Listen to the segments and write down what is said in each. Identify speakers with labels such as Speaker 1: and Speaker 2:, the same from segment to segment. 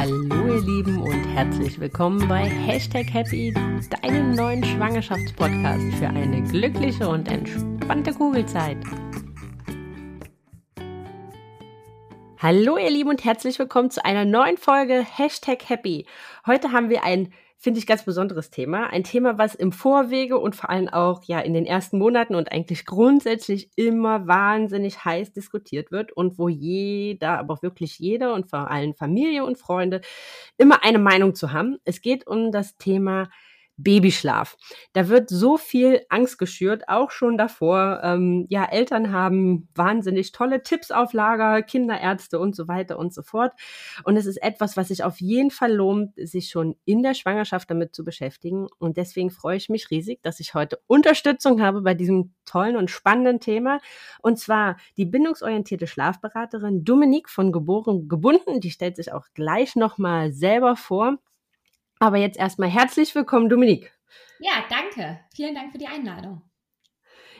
Speaker 1: Hallo ihr Lieben und herzlich willkommen bei Hashtag Happy, deinem neuen Schwangerschaftspodcast für eine glückliche und entspannte Kugelzeit. Hallo ihr Lieben und herzlich willkommen zu einer neuen Folge Hashtag Happy. Heute haben wir ein finde ich, ganz besonderes Thema. Ein Thema, was im Vorwege und vor allem auch ja in den ersten Monaten und eigentlich grundsätzlich immer wahnsinnig heiß diskutiert wird und wo jeder, aber auch wirklich jeder und vor allem Familie und Freunde immer eine Meinung zu haben. Es geht um das Thema Babyschlaf. Da wird so viel Angst geschürt, auch schon davor. Ähm, ja, Eltern haben wahnsinnig tolle Tipps auf Lager, Kinderärzte und so weiter und so fort. Und es ist etwas, was sich auf jeden Fall lohnt, sich schon in der Schwangerschaft damit zu beschäftigen. Und deswegen freue ich mich riesig, dass ich heute Unterstützung habe bei diesem tollen und spannenden Thema. Und zwar die bindungsorientierte Schlafberaterin Dominique von Geboren gebunden. Die stellt sich auch gleich nochmal selber vor. Aber jetzt erstmal herzlich willkommen, Dominik.
Speaker 2: Ja, danke. Vielen Dank für die Einladung.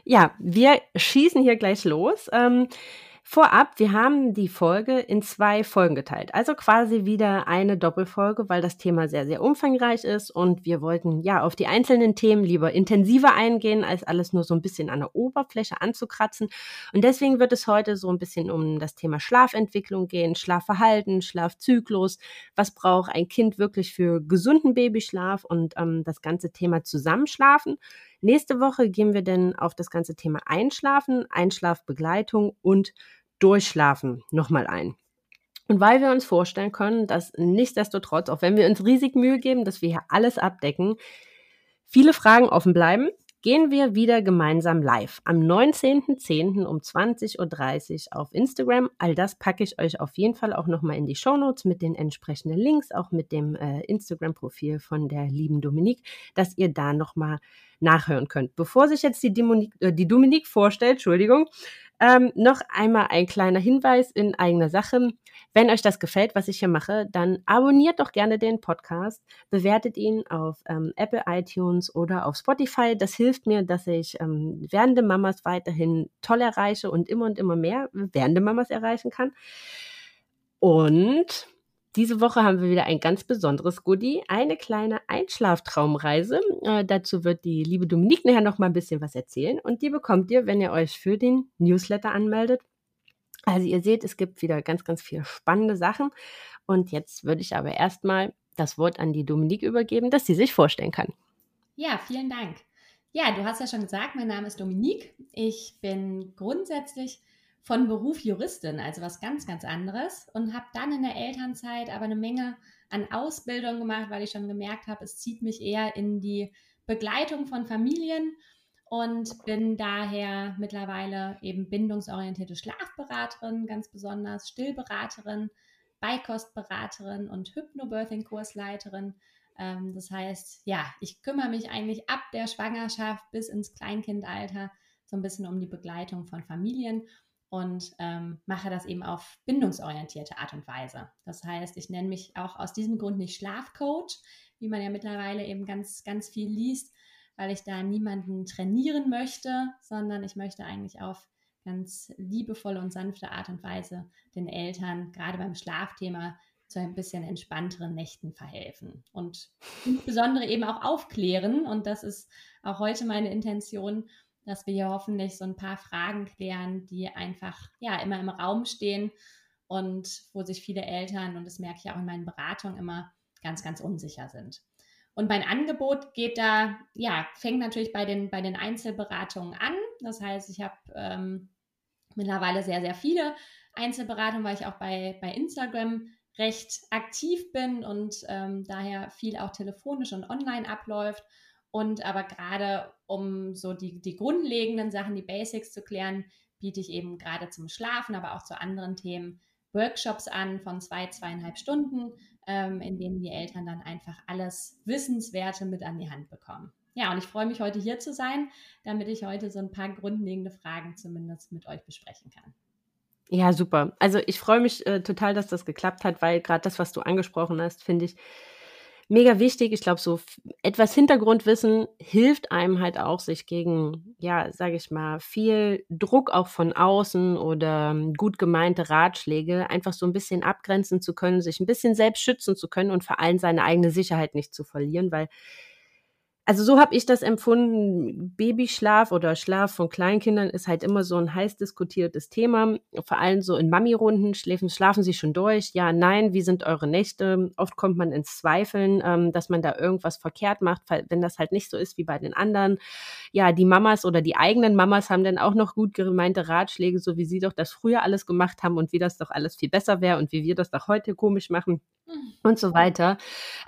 Speaker 1: Ja, wir schießen hier gleich los. Ähm, Vorab, wir haben die Folge in zwei Folgen geteilt. Also quasi wieder eine Doppelfolge, weil das Thema sehr, sehr umfangreich ist und wir wollten ja auf die einzelnen Themen lieber intensiver eingehen, als alles nur so ein bisschen an der Oberfläche anzukratzen. Und deswegen wird es heute so ein bisschen um das Thema Schlafentwicklung gehen, Schlafverhalten, Schlafzyklus. Was braucht ein Kind wirklich für gesunden Babyschlaf und ähm, das ganze Thema Zusammenschlafen? Nächste Woche gehen wir dann auf das ganze Thema Einschlafen, Einschlafbegleitung und Durchschlafen nochmal ein. Und weil wir uns vorstellen können, dass nichtsdestotrotz, auch wenn wir uns riesig Mühe geben, dass wir hier alles abdecken, viele Fragen offen bleiben, gehen wir wieder gemeinsam live am 19.10. um 20.30 Uhr auf Instagram. All das packe ich euch auf jeden Fall auch nochmal in die Show Notes mit den entsprechenden Links, auch mit dem äh, Instagram-Profil von der lieben Dominique, dass ihr da nochmal nachhören könnt. Bevor sich jetzt die, Dominique, äh, die Dominique vorstellt, Entschuldigung, ähm, noch einmal ein kleiner Hinweis in eigener Sache. Wenn euch das gefällt, was ich hier mache, dann abonniert doch gerne den Podcast, bewertet ihn auf ähm, Apple iTunes oder auf Spotify. Das hilft mir, dass ich ähm, werdende Mamas weiterhin toll erreiche und immer und immer mehr werdende Mamas erreichen kann. Und diese Woche haben wir wieder ein ganz besonderes Goodie, eine kleine Einschlaftraumreise. Äh, dazu wird die liebe Dominique nachher noch mal ein bisschen was erzählen und die bekommt ihr, wenn ihr euch für den Newsletter anmeldet. Also ihr seht, es gibt wieder ganz, ganz viele spannende Sachen. Und jetzt würde ich aber erstmal das Wort an die Dominique übergeben, dass sie sich vorstellen kann.
Speaker 2: Ja, vielen Dank. Ja, du hast ja schon gesagt, mein Name ist Dominique. Ich bin grundsätzlich von Beruf Juristin, also was ganz, ganz anderes. Und habe dann in der Elternzeit aber eine Menge an Ausbildung gemacht, weil ich schon gemerkt habe, es zieht mich eher in die Begleitung von Familien und bin daher mittlerweile eben bindungsorientierte Schlafberaterin, ganz besonders Stillberaterin, Beikostberaterin und Hypnobirthing-Kursleiterin. Ähm, das heißt, ja, ich kümmere mich eigentlich ab der Schwangerschaft bis ins Kleinkindalter so ein bisschen um die Begleitung von Familien und ähm, mache das eben auf bindungsorientierte Art und Weise. Das heißt, ich nenne mich auch aus diesem Grund nicht Schlafcoach, wie man ja mittlerweile eben ganz, ganz viel liest, weil ich da niemanden trainieren möchte, sondern ich möchte eigentlich auf ganz liebevolle und sanfte Art und Weise den Eltern gerade beim Schlafthema zu ein bisschen entspannteren Nächten verhelfen und insbesondere eben auch aufklären. Und das ist auch heute meine Intention, dass wir hier hoffentlich so ein paar Fragen klären, die einfach ja immer im Raum stehen und wo sich viele Eltern, und das merke ich auch in meinen Beratungen immer, ganz, ganz unsicher sind. Und mein Angebot geht da, ja, fängt natürlich bei den, bei den Einzelberatungen an. Das heißt, ich habe ähm, mittlerweile sehr, sehr viele Einzelberatungen, weil ich auch bei, bei Instagram recht aktiv bin und ähm, daher viel auch telefonisch und online abläuft. Und aber gerade um so die, die grundlegenden Sachen, die Basics zu klären, biete ich eben gerade zum Schlafen, aber auch zu anderen Themen Workshops an von zwei, zweieinhalb Stunden, ähm, in denen die Eltern dann einfach alles Wissenswerte mit an die Hand bekommen. Ja, und ich freue mich heute hier zu sein, damit ich heute so ein paar grundlegende Fragen zumindest mit euch besprechen kann.
Speaker 1: Ja, super. Also ich freue mich äh, total, dass das geklappt hat, weil gerade das, was du angesprochen hast, finde ich, mega wichtig. Ich glaube, so etwas Hintergrundwissen hilft einem halt auch, sich gegen, ja, sage ich mal, viel Druck auch von außen oder ähm, gut gemeinte Ratschläge einfach so ein bisschen abgrenzen zu können, sich ein bisschen selbst schützen zu können und vor allem seine eigene Sicherheit nicht zu verlieren, weil also so habe ich das empfunden. Babyschlaf oder Schlaf von Kleinkindern ist halt immer so ein heiß diskutiertes Thema. Vor allem so in Mami-Runden schläfen, schlafen sie schon durch. Ja, nein, wie sind eure Nächte? Oft kommt man ins Zweifeln, ähm, dass man da irgendwas verkehrt macht, wenn das halt nicht so ist wie bei den anderen. Ja, die Mamas oder die eigenen Mamas haben dann auch noch gut gemeinte Ratschläge, so wie sie doch das früher alles gemacht haben und wie das doch alles viel besser wäre und wie wir das doch heute komisch machen und so weiter.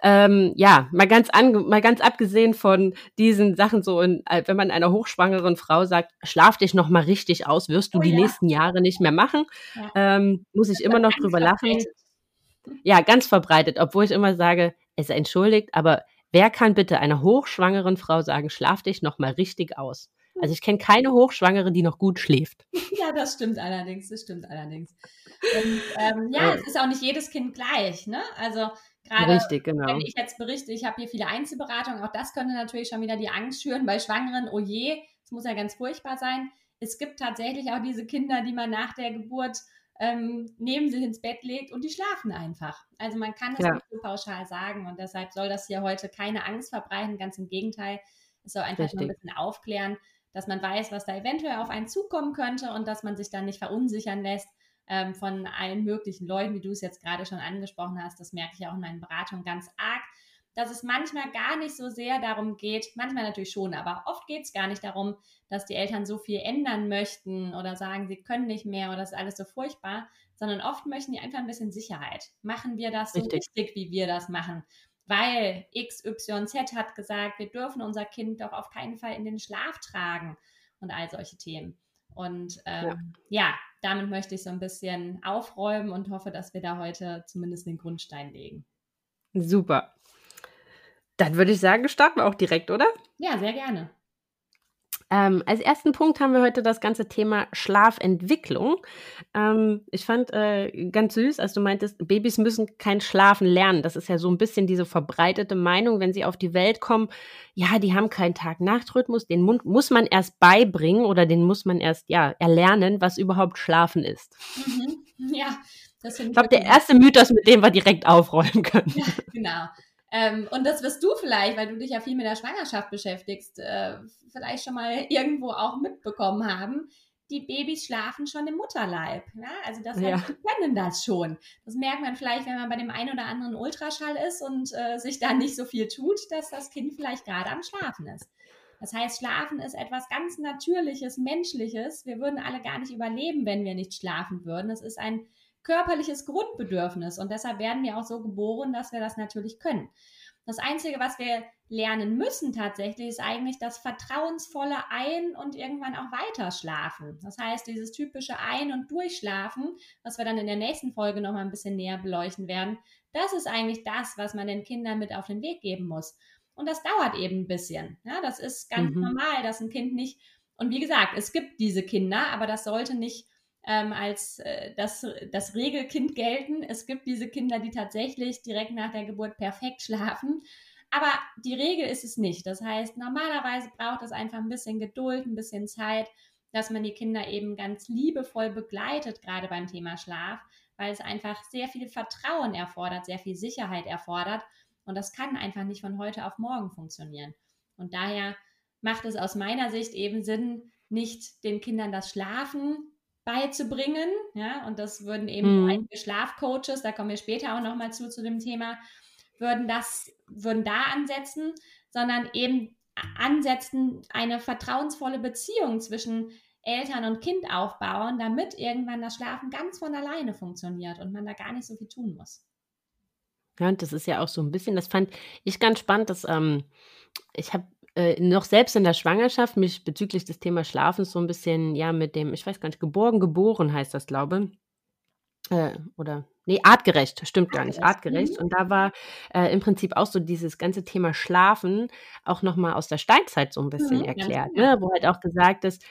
Speaker 1: Ähm, ja, mal ganz, an, mal ganz abgesehen von diesen Sachen so, in, äh, wenn man einer hochschwangeren Frau sagt, schlaf dich noch mal richtig aus, wirst du oh, die ja. nächsten Jahre nicht mehr machen, ja. ähm, muss ich immer noch drüber lachen. Ja, ganz verbreitet, obwohl ich immer sage, es entschuldigt, aber wer kann bitte einer hochschwangeren Frau sagen, schlaf dich noch mal richtig aus? Also ich kenne keine Hochschwangere, die noch gut schläft.
Speaker 2: Ja, das stimmt allerdings, das stimmt allerdings. Und ähm, ja, es ist auch nicht jedes Kind gleich, ne? Also gerade
Speaker 1: Richtig, genau.
Speaker 2: wenn ich jetzt berichte, ich habe hier viele Einzelberatungen, auch das könnte natürlich schon wieder die Angst schüren bei Schwangeren, oh je, es muss ja ganz furchtbar sein. Es gibt tatsächlich auch diese Kinder, die man nach der Geburt ähm, neben sich ins Bett legt und die schlafen einfach. Also man kann das ja. nicht so pauschal sagen und deshalb soll das hier heute keine Angst verbreiten, ganz im Gegenteil. Es soll einfach Richtig. nur ein bisschen aufklären, dass man weiß, was da eventuell auf einen zukommen könnte und dass man sich dann nicht verunsichern lässt ähm, von allen möglichen Leuten, wie du es jetzt gerade schon angesprochen hast. Das merke ich auch in meinen Beratungen ganz arg, dass es manchmal gar nicht so sehr darum geht, manchmal natürlich schon, aber oft geht es gar nicht darum, dass die Eltern so viel ändern möchten oder sagen, sie können nicht mehr oder das ist alles so furchtbar, sondern oft möchten die einfach ein bisschen Sicherheit. Machen wir das so richtig, richtig wie wir das machen? Weil XYZ hat gesagt, wir dürfen unser Kind doch auf keinen Fall in den Schlaf tragen und all solche Themen. Und ähm, ja. ja. damit möchte ich so ein bisschen aufräumen und hoffe, dass wir da heute zumindest den Grundstein legen.
Speaker 1: Super. Dann würde ich sagen, starten wir auch direkt, oder?
Speaker 2: Ja, sehr gerne.
Speaker 1: Ähm, als ersten Punkt haben wir heute das ganze Thema Schlafentwicklung. Ähm, ich fand äh, ganz süß, als du meintest, Babys müssen kein Schlafen lernen. Das ist ja so ein bisschen diese verbreitete Meinung, wenn sie auf die Welt kommen. Ja, die haben keinen Tag-Nacht-Rhythmus, den muss man erst beibringen oder den muss man erst ja erlernen, was überhaupt Schlafen ist.
Speaker 2: Mhm. Ja.
Speaker 1: Ich glaube, der erste Mythos, mit dem wir direkt aufräumen können.
Speaker 2: Ja, genau. Ähm, und das wirst du vielleicht, weil du dich ja viel mit der Schwangerschaft beschäftigst, äh, vielleicht schon mal irgendwo auch mitbekommen haben. Die Babys schlafen schon im Mutterleib. Ja? Also das heißt, ja. die können das schon. Das merkt man vielleicht, wenn man bei dem einen oder anderen Ultraschall ist und äh, sich da nicht so viel tut, dass das Kind vielleicht gerade am Schlafen ist. Das heißt, Schlafen ist etwas ganz Natürliches, Menschliches. Wir würden alle gar nicht überleben, wenn wir nicht schlafen würden. Es ist ein körperliches Grundbedürfnis und deshalb werden wir auch so geboren, dass wir das natürlich können. Das Einzige, was wir lernen müssen tatsächlich, ist eigentlich das vertrauensvolle Ein- und irgendwann auch weiterschlafen. Das heißt, dieses typische Ein- und Durchschlafen, was wir dann in der nächsten Folge nochmal ein bisschen näher beleuchten werden, das ist eigentlich das, was man den Kindern mit auf den Weg geben muss. Und das dauert eben ein bisschen. Ja, das ist ganz mhm. normal, dass ein Kind nicht, und wie gesagt, es gibt diese Kinder, aber das sollte nicht ähm, als äh, das, das Regelkind gelten. Es gibt diese Kinder, die tatsächlich direkt nach der Geburt perfekt schlafen. Aber die Regel ist es nicht. Das heißt, normalerweise braucht es einfach ein bisschen Geduld, ein bisschen Zeit, dass man die Kinder eben ganz liebevoll begleitet, gerade beim Thema Schlaf, weil es einfach sehr viel Vertrauen erfordert, sehr viel Sicherheit erfordert. Und das kann einfach nicht von heute auf morgen funktionieren. Und daher macht es aus meiner Sicht eben Sinn, nicht den Kindern das Schlafen beizubringen. Ja, und das würden eben mhm. einige Schlafcoaches, da kommen wir später auch nochmal zu, zu dem Thema, würden das, würden da ansetzen, sondern eben ansetzen, eine vertrauensvolle Beziehung zwischen Eltern und Kind aufbauen, damit irgendwann das Schlafen ganz von alleine funktioniert und man da gar nicht so viel tun muss.
Speaker 1: Ja, und das ist ja auch so ein bisschen, das fand ich ganz spannend, dass ähm, ich habe äh, noch selbst in der Schwangerschaft mich bezüglich des Themas Schlafens so ein bisschen, ja, mit dem, ich weiß gar nicht, geborgen, geboren heißt das, glaube äh, oder nee, artgerecht, stimmt gar nicht, artgerecht. Mhm. Und da war äh, im Prinzip auch so dieses ganze Thema Schlafen auch nochmal aus der Steinzeit so ein bisschen mhm, erklärt, ne? wo halt auch gesagt ist,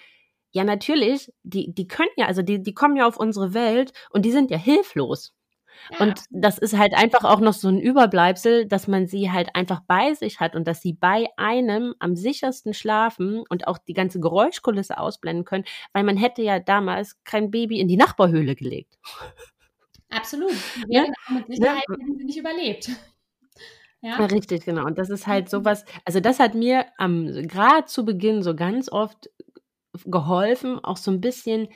Speaker 1: ja, natürlich, die, die können ja, also die, die kommen ja auf unsere Welt und die sind ja hilflos. Und das ist halt einfach auch noch so ein Überbleibsel, dass man sie halt einfach bei sich hat und dass sie bei einem am sichersten schlafen und auch die ganze Geräuschkulisse ausblenden können, weil man hätte ja damals kein Baby in die Nachbarhöhle gelegt.
Speaker 2: Absolut. Die ja? mit Sicherheit ja. hätten sie nicht überlebt.
Speaker 1: Ja. ja. richtig, genau. Und das ist halt mhm. sowas, also das hat mir am gerade zu Beginn so ganz oft geholfen, auch so ein bisschen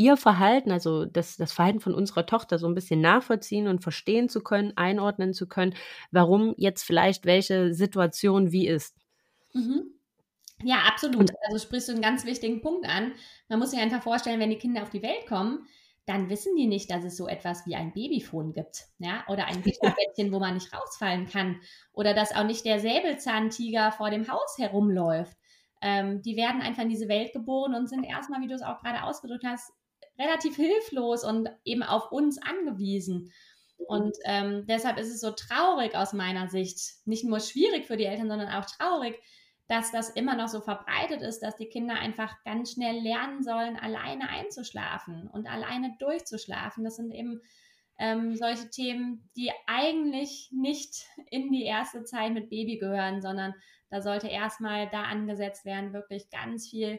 Speaker 1: ihr Verhalten, also das, das Verhalten von unserer Tochter so ein bisschen nachvollziehen und verstehen zu können, einordnen zu können, warum jetzt vielleicht welche Situation wie ist.
Speaker 2: Mhm. Ja, absolut. Also sprichst du einen ganz wichtigen Punkt an. Man muss sich einfach vorstellen, wenn die Kinder auf die Welt kommen, dann wissen die nicht, dass es so etwas wie ein Babyfon gibt, ja, oder ein Gitterbettchen, wo man nicht rausfallen kann, oder dass auch nicht der Säbelzahntiger vor dem Haus herumläuft. Ähm, die werden einfach in diese Welt geboren und sind erstmal, wie du es auch gerade ausgedrückt hast, relativ hilflos und eben auf uns angewiesen. Und ähm, deshalb ist es so traurig aus meiner Sicht, nicht nur schwierig für die Eltern, sondern auch traurig, dass das immer noch so verbreitet ist, dass die Kinder einfach ganz schnell lernen sollen, alleine einzuschlafen und alleine durchzuschlafen. Das sind eben ähm, solche Themen, die eigentlich nicht in die erste Zeit mit Baby gehören, sondern da sollte erstmal da angesetzt werden, wirklich ganz viel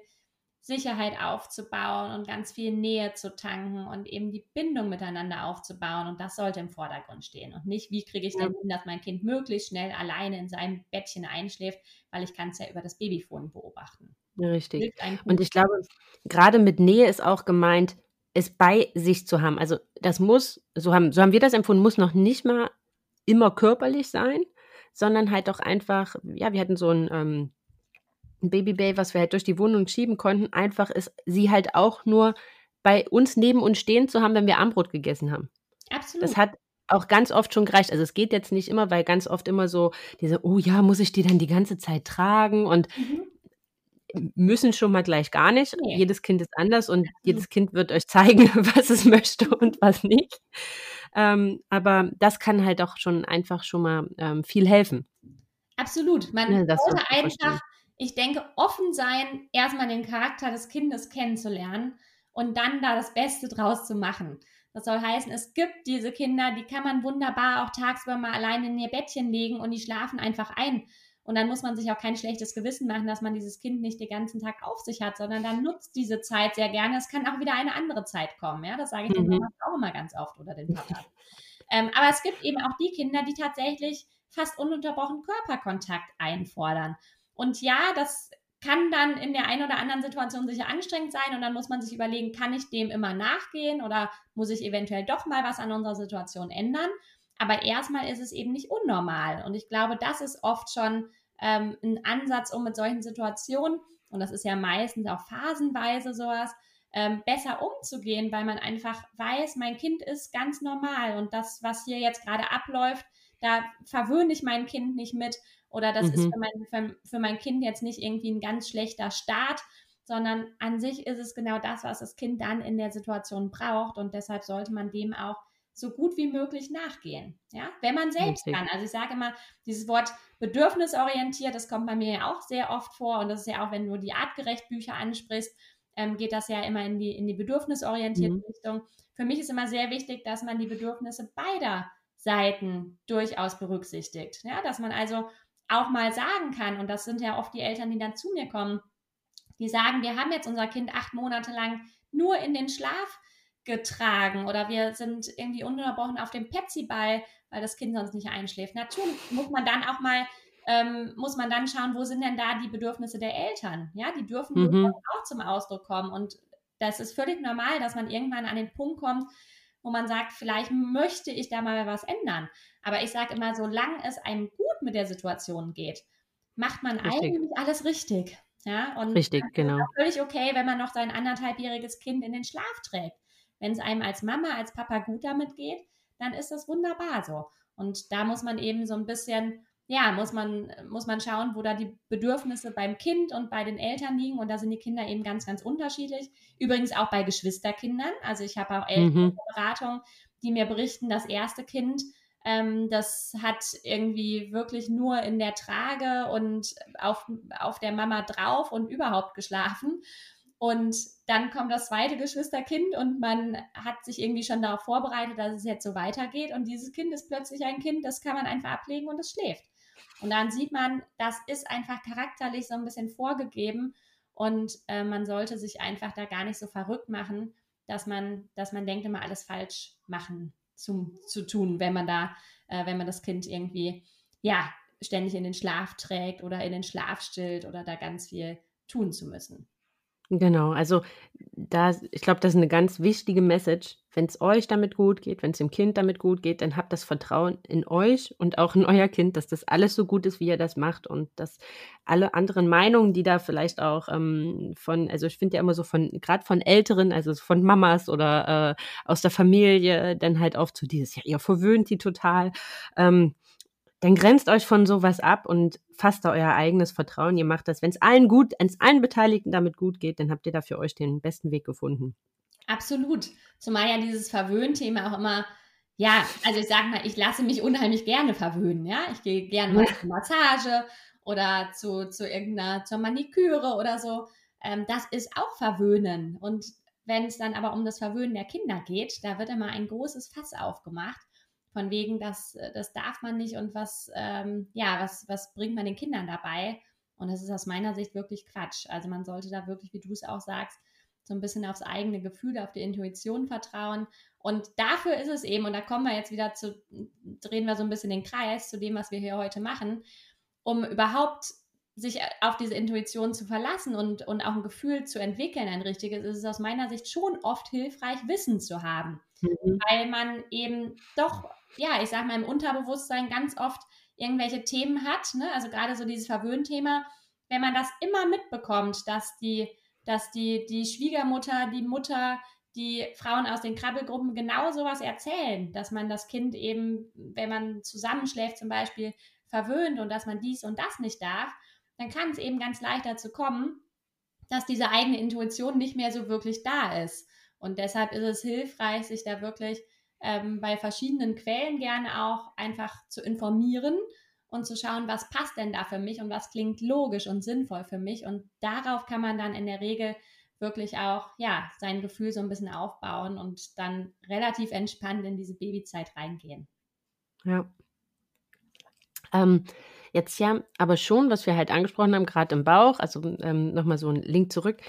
Speaker 2: Sicherheit aufzubauen und ganz viel Nähe zu tanken und eben die Bindung miteinander aufzubauen. Und das sollte im Vordergrund stehen. Und nicht, wie kriege ich denn hin, dass mein Kind möglichst schnell alleine in seinem Bettchen einschläft, weil ich kann es ja über das Babyfon beobachten.
Speaker 1: Richtig. Und ich glaube, gerade mit Nähe ist auch gemeint, es bei sich zu haben. Also das muss, so haben, so haben wir das empfunden, muss noch nicht mal immer körperlich sein, sondern halt auch einfach, ja, wir hatten so ein ähm, ein Babybay, was wir halt durch die Wohnung schieben konnten, einfach ist, sie halt auch nur bei uns neben uns stehen zu haben, wenn wir Armbrot gegessen haben.
Speaker 2: Absolut.
Speaker 1: Das hat auch ganz oft schon gereicht. Also es geht jetzt nicht immer, weil ganz oft immer so diese, oh ja, muss ich die dann die ganze Zeit tragen und mhm. müssen schon mal gleich gar nicht. Nee. Jedes Kind ist anders und mhm. jedes Kind wird euch zeigen, was es möchte und was nicht. Ähm, aber das kann halt auch schon einfach schon mal ähm, viel helfen.
Speaker 2: Absolut. Man ja, sollte einfach ich denke, offen sein, erstmal den Charakter des Kindes kennenzulernen und dann da das Beste draus zu machen. Das soll heißen, es gibt diese Kinder, die kann man wunderbar auch tagsüber mal alleine in ihr Bettchen legen und die schlafen einfach ein. Und dann muss man sich auch kein schlechtes Gewissen machen, dass man dieses Kind nicht den ganzen Tag auf sich hat, sondern dann nutzt diese Zeit sehr gerne. Es kann auch wieder eine andere Zeit kommen. Ja, das sage ich mhm. den Mamas auch immer ganz oft oder den Papa. ähm, aber es gibt eben auch die Kinder, die tatsächlich fast ununterbrochen Körperkontakt einfordern. Und ja, das kann dann in der einen oder anderen Situation sicher anstrengend sein und dann muss man sich überlegen, kann ich dem immer nachgehen oder muss ich eventuell doch mal was an unserer Situation ändern? Aber erstmal ist es eben nicht unnormal. Und ich glaube, das ist oft schon ähm, ein Ansatz, um mit solchen Situationen, und das ist ja meistens auch phasenweise sowas, ähm, besser umzugehen, weil man einfach weiß, mein Kind ist ganz normal. Und das, was hier jetzt gerade abläuft, da verwöhne ich mein Kind nicht mit oder das mhm. ist für mein, für, für mein Kind jetzt nicht irgendwie ein ganz schlechter Start, sondern an sich ist es genau das, was das Kind dann in der Situation braucht und deshalb sollte man dem auch so gut wie möglich nachgehen, ja, wenn man selbst okay. kann. Also ich sage immer, dieses Wort bedürfnisorientiert, das kommt bei mir ja auch sehr oft vor und das ist ja auch, wenn du die artgerecht Bücher ansprichst, ähm, geht das ja immer in die, in die bedürfnisorientierte mhm. Richtung. Für mich ist immer sehr wichtig, dass man die Bedürfnisse beider Seiten durchaus berücksichtigt. Ja, dass man also auch mal sagen kann, und das sind ja oft die Eltern, die dann zu mir kommen, die sagen, wir haben jetzt unser Kind acht Monate lang nur in den Schlaf getragen oder wir sind irgendwie ununterbrochen auf dem Pepsi-Ball, weil das Kind sonst nicht einschläft. Natürlich muss man dann auch mal, ähm, muss man dann schauen, wo sind denn da die Bedürfnisse der Eltern? Ja, die dürfen mhm. auch zum Ausdruck kommen und das ist völlig normal, dass man irgendwann an den Punkt kommt, wo man sagt, vielleicht möchte ich da mal was ändern. Aber ich sage immer, solange es einem gut mit der Situation geht, macht man richtig. eigentlich alles richtig. Ja,
Speaker 1: und richtig, genau.
Speaker 2: Ist völlig okay, wenn man noch sein anderthalbjähriges Kind in den Schlaf trägt. Wenn es einem als Mama, als Papa gut damit geht, dann ist das wunderbar so. Und da muss man eben so ein bisschen ja, muss man, muss man schauen, wo da die Bedürfnisse beim Kind und bei den Eltern liegen. Und da sind die Kinder eben ganz, ganz unterschiedlich. Übrigens auch bei Geschwisterkindern. Also ich habe auch Elternberatungen, mhm. die mir berichten, das erste Kind, ähm, das hat irgendwie wirklich nur in der Trage und auf, auf der Mama drauf und überhaupt geschlafen. Und dann kommt das zweite Geschwisterkind und man hat sich irgendwie schon darauf vorbereitet, dass es jetzt so weitergeht. Und dieses Kind ist plötzlich ein Kind, das kann man einfach ablegen und es schläft. Und dann sieht man, das ist einfach charakterlich so ein bisschen vorgegeben und äh, man sollte sich einfach da gar nicht so verrückt machen, dass man, dass man denkt, immer alles falsch machen zu, zu tun, wenn man da, äh, wenn man das Kind irgendwie, ja, ständig in den Schlaf trägt oder in den Schlaf stillt oder da ganz viel tun zu müssen.
Speaker 1: Genau, also da, ich glaube, das ist eine ganz wichtige Message. Wenn es euch damit gut geht, wenn es dem Kind damit gut geht, dann habt das Vertrauen in euch und auch in euer Kind, dass das alles so gut ist, wie ihr das macht und dass alle anderen Meinungen, die da vielleicht auch ähm, von, also ich finde ja immer so von, gerade von Älteren, also von Mamas oder äh, aus der Familie, dann halt oft so dieses, ja, ihr verwöhnt die total. Ähm, dann grenzt euch von sowas ab und fasst da euer eigenes Vertrauen. Ihr macht das, wenn es allen gut, wenn es allen Beteiligten damit gut geht, dann habt ihr da für euch den besten Weg gefunden.
Speaker 2: Absolut. Zumal ja dieses Verwöhnthema auch immer, ja, also ich sag mal, ich lasse mich unheimlich gerne verwöhnen, ja. Ich gehe gerne mal zur Massage oder zu, zu irgendeiner, zur Maniküre oder so. Ähm, das ist auch Verwöhnen. Und wenn es dann aber um das Verwöhnen der Kinder geht, da wird immer ein großes Fass aufgemacht von wegen, das, äh, das darf man nicht und was, ähm, ja, was, was bringt man den Kindern dabei? Und das ist aus meiner Sicht wirklich Quatsch. Also man sollte da wirklich, wie du es auch sagst, so ein bisschen aufs eigene Gefühl, auf die Intuition vertrauen. Und dafür ist es eben, und da kommen wir jetzt wieder zu, drehen wir so ein bisschen den Kreis zu dem, was wir hier heute machen, um überhaupt sich auf diese Intuition zu verlassen und, und auch ein Gefühl zu entwickeln, ein richtiges, ist es aus meiner Sicht schon oft hilfreich, Wissen zu haben. Mhm. Weil man eben doch ja, ich sag mal, im Unterbewusstsein ganz oft irgendwelche Themen hat, ne? also gerade so dieses Verwöhnthema, wenn man das immer mitbekommt, dass die, dass die, die Schwiegermutter, die Mutter, die Frauen aus den Krabbelgruppen genau sowas erzählen, dass man das Kind eben, wenn man zusammenschläft zum Beispiel, verwöhnt und dass man dies und das nicht darf, dann kann es eben ganz leicht dazu kommen, dass diese eigene Intuition nicht mehr so wirklich da ist. Und deshalb ist es hilfreich, sich da wirklich ähm, bei verschiedenen Quellen gerne auch einfach zu informieren und zu schauen, was passt denn da für mich und was klingt logisch und sinnvoll für mich. Und darauf kann man dann in der Regel wirklich auch ja sein Gefühl so ein bisschen aufbauen und dann relativ entspannt in diese Babyzeit reingehen.
Speaker 1: Ja. Ähm, jetzt ja, aber schon, was wir halt angesprochen haben, gerade im Bauch, also ähm, nochmal so ein Link zurück,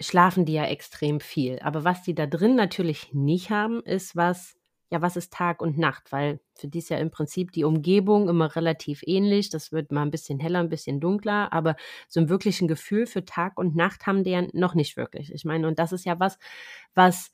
Speaker 1: schlafen die ja extrem viel. Aber was die da drin natürlich nicht haben, ist was ja, was ist Tag und Nacht? Weil für die ist ja im Prinzip die Umgebung immer relativ ähnlich. Das wird mal ein bisschen heller, ein bisschen dunkler, aber so ein wirklichen Gefühl für Tag und Nacht haben die ja noch nicht wirklich. Ich meine, und das ist ja was, was,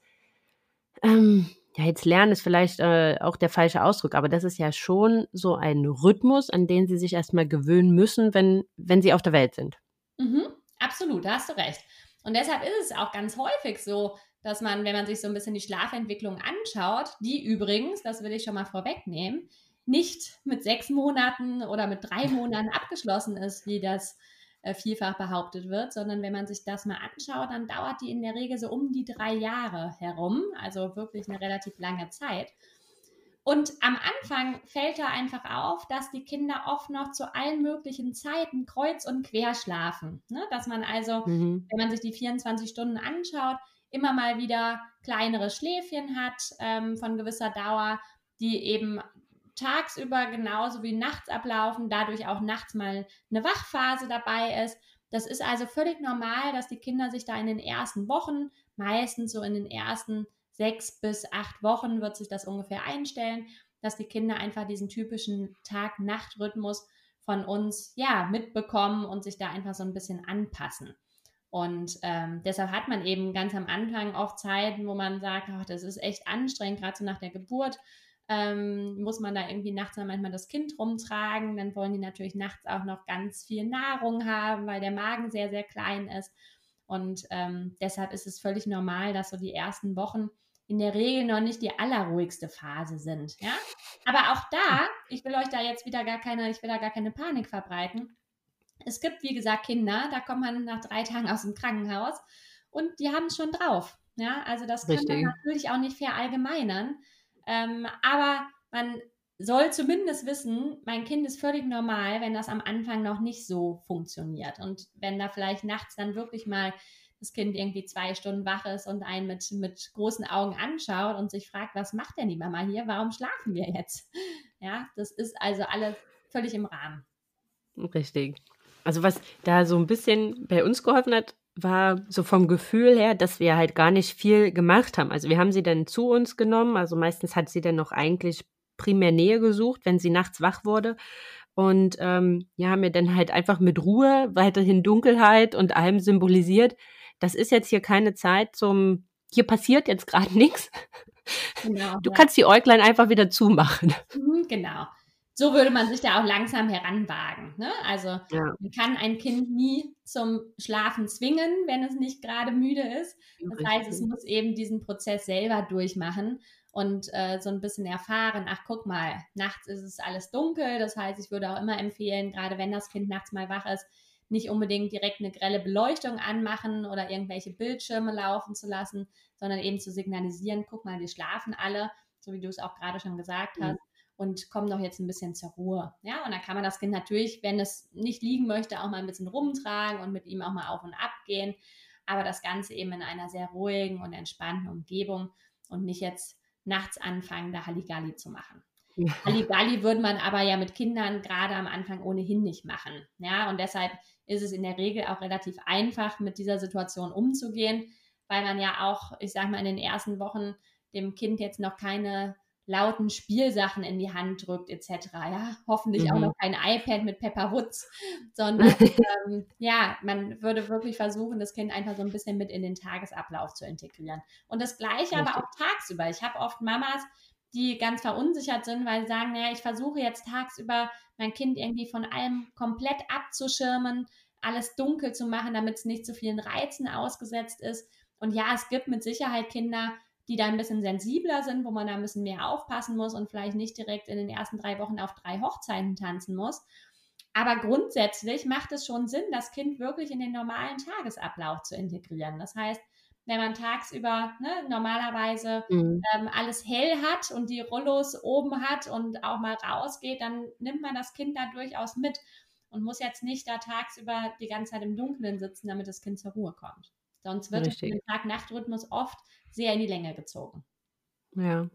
Speaker 1: ähm, ja, jetzt lernen ist vielleicht äh, auch der falsche Ausdruck, aber das ist ja schon so ein Rhythmus, an den sie sich erstmal gewöhnen müssen, wenn, wenn sie auf der Welt sind.
Speaker 2: Mhm, absolut, da hast du recht. Und deshalb ist es auch ganz häufig so, dass man, wenn man sich so ein bisschen die Schlafentwicklung anschaut, die übrigens, das will ich schon mal vorwegnehmen, nicht mit sechs Monaten oder mit drei Monaten abgeschlossen ist, wie das äh, vielfach behauptet wird, sondern wenn man sich das mal anschaut, dann dauert die in der Regel so um die drei Jahre herum, also wirklich eine relativ lange Zeit. Und am Anfang fällt da einfach auf, dass die Kinder oft noch zu allen möglichen Zeiten kreuz und quer schlafen. Ne? Dass man also, mhm. wenn man sich die 24 Stunden anschaut, immer mal wieder kleinere Schläfchen hat ähm, von gewisser Dauer, die eben tagsüber genauso wie nachts ablaufen, dadurch auch nachts mal eine Wachphase dabei ist. Das ist also völlig normal, dass die Kinder sich da in den ersten Wochen, meistens so in den ersten sechs bis acht Wochen wird sich das ungefähr einstellen, dass die Kinder einfach diesen typischen Tag-Nacht-Rhythmus von uns ja mitbekommen und sich da einfach so ein bisschen anpassen. Und ähm, deshalb hat man eben ganz am Anfang oft Zeiten, wo man sagt, ach, das ist echt anstrengend, gerade so nach der Geburt. Ähm, muss man da irgendwie nachts dann manchmal das Kind rumtragen. Dann wollen die natürlich nachts auch noch ganz viel Nahrung haben, weil der Magen sehr, sehr klein ist. Und ähm, deshalb ist es völlig normal, dass so die ersten Wochen in der Regel noch nicht die allerruhigste Phase sind. Ja? Aber auch da, ich will euch da jetzt wieder gar keine, ich will da gar keine Panik verbreiten es gibt, wie gesagt, Kinder, da kommt man nach drei Tagen aus dem Krankenhaus und die haben es schon drauf. Ja, also das kann man natürlich auch nicht verallgemeinern. Ähm, aber man soll zumindest wissen, mein Kind ist völlig normal, wenn das am Anfang noch nicht so funktioniert. Und wenn da vielleicht nachts dann wirklich mal das Kind irgendwie zwei Stunden wach ist und einen mit, mit großen Augen anschaut und sich fragt, was macht denn die Mama hier? Warum schlafen wir jetzt? Ja, das ist also alles völlig im Rahmen.
Speaker 1: Richtig. Also was da so ein bisschen bei uns geholfen hat, war so vom Gefühl her, dass wir halt gar nicht viel gemacht haben. Also wir haben sie dann zu uns genommen. Also meistens hat sie dann noch eigentlich primär Nähe gesucht, wenn sie nachts wach wurde. Und ähm, ja, haben wir dann halt einfach mit Ruhe, weiterhin Dunkelheit und allem symbolisiert. Das ist jetzt hier keine Zeit zum, hier passiert jetzt gerade nichts. Genau, du ja. kannst die Äuglein einfach wieder zumachen.
Speaker 2: Mhm, genau. So würde man sich da auch langsam heranwagen. Ne? Also ja. man kann ein Kind nie zum Schlafen zwingen, wenn es nicht gerade müde ist. Das Richtig. heißt, es muss eben diesen Prozess selber durchmachen und äh, so ein bisschen erfahren, ach guck mal, nachts ist es alles dunkel. Das heißt, ich würde auch immer empfehlen, gerade wenn das Kind nachts mal wach ist, nicht unbedingt direkt eine grelle Beleuchtung anmachen oder irgendwelche Bildschirme laufen zu lassen, sondern eben zu signalisieren, guck mal, wir schlafen alle, so wie du es auch gerade schon gesagt mhm. hast, und kommen doch jetzt ein bisschen zur Ruhe. Ja, und dann kann man das Kind natürlich, wenn es nicht liegen möchte, auch mal ein bisschen rumtragen und mit ihm auch mal auf und ab gehen. Aber das Ganze eben in einer sehr ruhigen und entspannten Umgebung und nicht jetzt nachts anfangen, da Halligalli zu machen. Ja. Halligalli würde man aber ja mit Kindern gerade am Anfang ohnehin nicht machen. Ja, und deshalb ist es in der Regel auch relativ einfach, mit dieser Situation umzugehen, weil man ja auch, ich sag mal, in den ersten Wochen dem Kind jetzt noch keine lauten Spielsachen in die Hand drückt, etc. Ja, hoffentlich mhm. auch noch kein iPad mit Pepper Woods, sondern ähm, ja, man würde wirklich versuchen, das Kind einfach so ein bisschen mit in den Tagesablauf zu integrieren. Und das Gleiche Richtig. aber auch tagsüber. Ich habe oft Mamas, die ganz verunsichert sind, weil sie sagen, naja, ich versuche jetzt tagsüber mein Kind irgendwie von allem komplett abzuschirmen, alles dunkel zu machen, damit es nicht zu vielen Reizen ausgesetzt ist. Und ja, es gibt mit Sicherheit Kinder, die da ein bisschen sensibler sind, wo man da ein bisschen mehr aufpassen muss und vielleicht nicht direkt in den ersten drei Wochen auf drei Hochzeiten tanzen muss. Aber grundsätzlich macht es schon Sinn, das Kind wirklich in den normalen Tagesablauf zu integrieren. Das heißt, wenn man tagsüber ne, normalerweise mhm. ähm, alles hell hat und die Rollos oben hat und auch mal rausgeht, dann nimmt man das Kind da durchaus mit und muss jetzt nicht da tagsüber die ganze Zeit im Dunkeln sitzen, damit das Kind zur Ruhe kommt. Sonst wird Richtig. der Tag-Nacht-Rhythmus oft sehr in die Länge gezogen.
Speaker 1: Ja.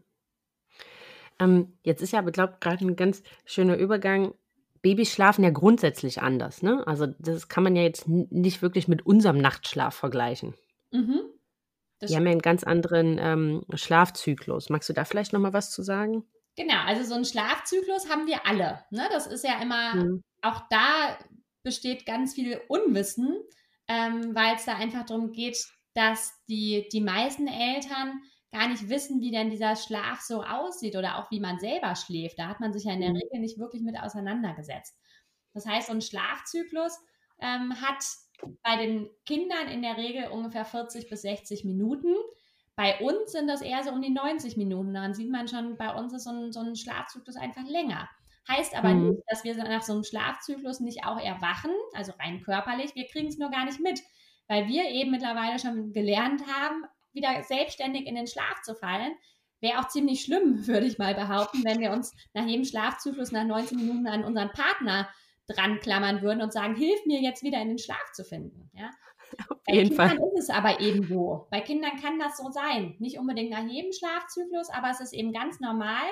Speaker 1: Ähm, jetzt ist ja aber, glaube ich, gerade ein ganz schöner Übergang. Babys schlafen ja grundsätzlich anders, ne? Also das kann man ja jetzt nicht wirklich mit unserem Nachtschlaf vergleichen. Mhm. Die haben ja einen ganz anderen ähm, Schlafzyklus. Magst du da vielleicht noch mal was zu sagen?
Speaker 2: Genau, also so einen Schlafzyklus haben wir alle. Ne? Das ist ja immer, mhm. auch da besteht ganz viel Unwissen, ähm, weil es da einfach darum geht, dass die, die meisten Eltern gar nicht wissen, wie denn dieser Schlaf so aussieht oder auch wie man selber schläft. Da hat man sich ja in der mhm. Regel nicht wirklich mit auseinandergesetzt. Das heißt, so ein Schlafzyklus ähm, hat bei den Kindern in der Regel ungefähr 40 bis 60 Minuten. Bei uns sind das eher so um die 90 Minuten. Daran sieht man schon, bei uns ist so ein, so ein Schlafzyklus einfach länger. Heißt aber mhm. nicht, dass wir nach so einem Schlafzyklus nicht auch erwachen, also rein körperlich. Wir kriegen es nur gar nicht mit weil wir eben mittlerweile schon gelernt haben, wieder selbstständig in den Schlaf zu fallen. Wäre auch ziemlich schlimm, würde ich mal behaupten, wenn wir uns nach jedem Schlafzyklus nach 19 Minuten an unseren Partner dran klammern würden und sagen, hilf mir jetzt wieder in den Schlaf zu finden. Ja? Auf Bei jeden Kindern Fall. ist es aber eben so. Bei Kindern kann das so sein. Nicht unbedingt nach jedem Schlafzyklus, aber es ist eben ganz normal.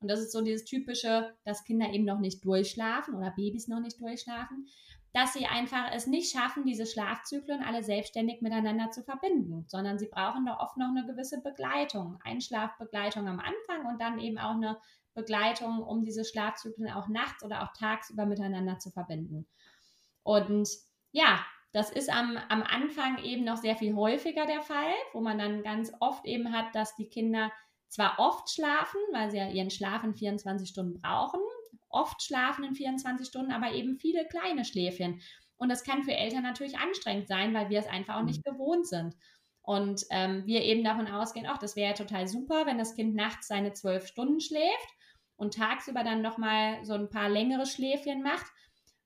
Speaker 2: Und das ist so dieses typische, dass Kinder eben noch nicht durchschlafen oder Babys noch nicht durchschlafen dass sie einfach es nicht schaffen, diese Schlafzyklen alle selbstständig miteinander zu verbinden, sondern sie brauchen da oft noch eine gewisse Begleitung, Einschlafbegleitung am Anfang und dann eben auch eine Begleitung, um diese Schlafzyklen auch nachts oder auch tagsüber miteinander zu verbinden. Und ja, das ist am, am Anfang eben noch sehr viel häufiger der Fall, wo man dann ganz oft eben hat, dass die Kinder zwar oft schlafen, weil sie ja ihren Schlaf in 24 Stunden brauchen, oft schlafen in 24 Stunden, aber eben viele kleine Schläfchen. Und das kann für Eltern natürlich anstrengend sein, weil wir es einfach auch nicht mhm. gewohnt sind. Und ähm, wir eben davon ausgehen, ach, das wäre ja total super, wenn das Kind nachts seine zwölf Stunden schläft und tagsüber dann nochmal so ein paar längere Schläfchen macht.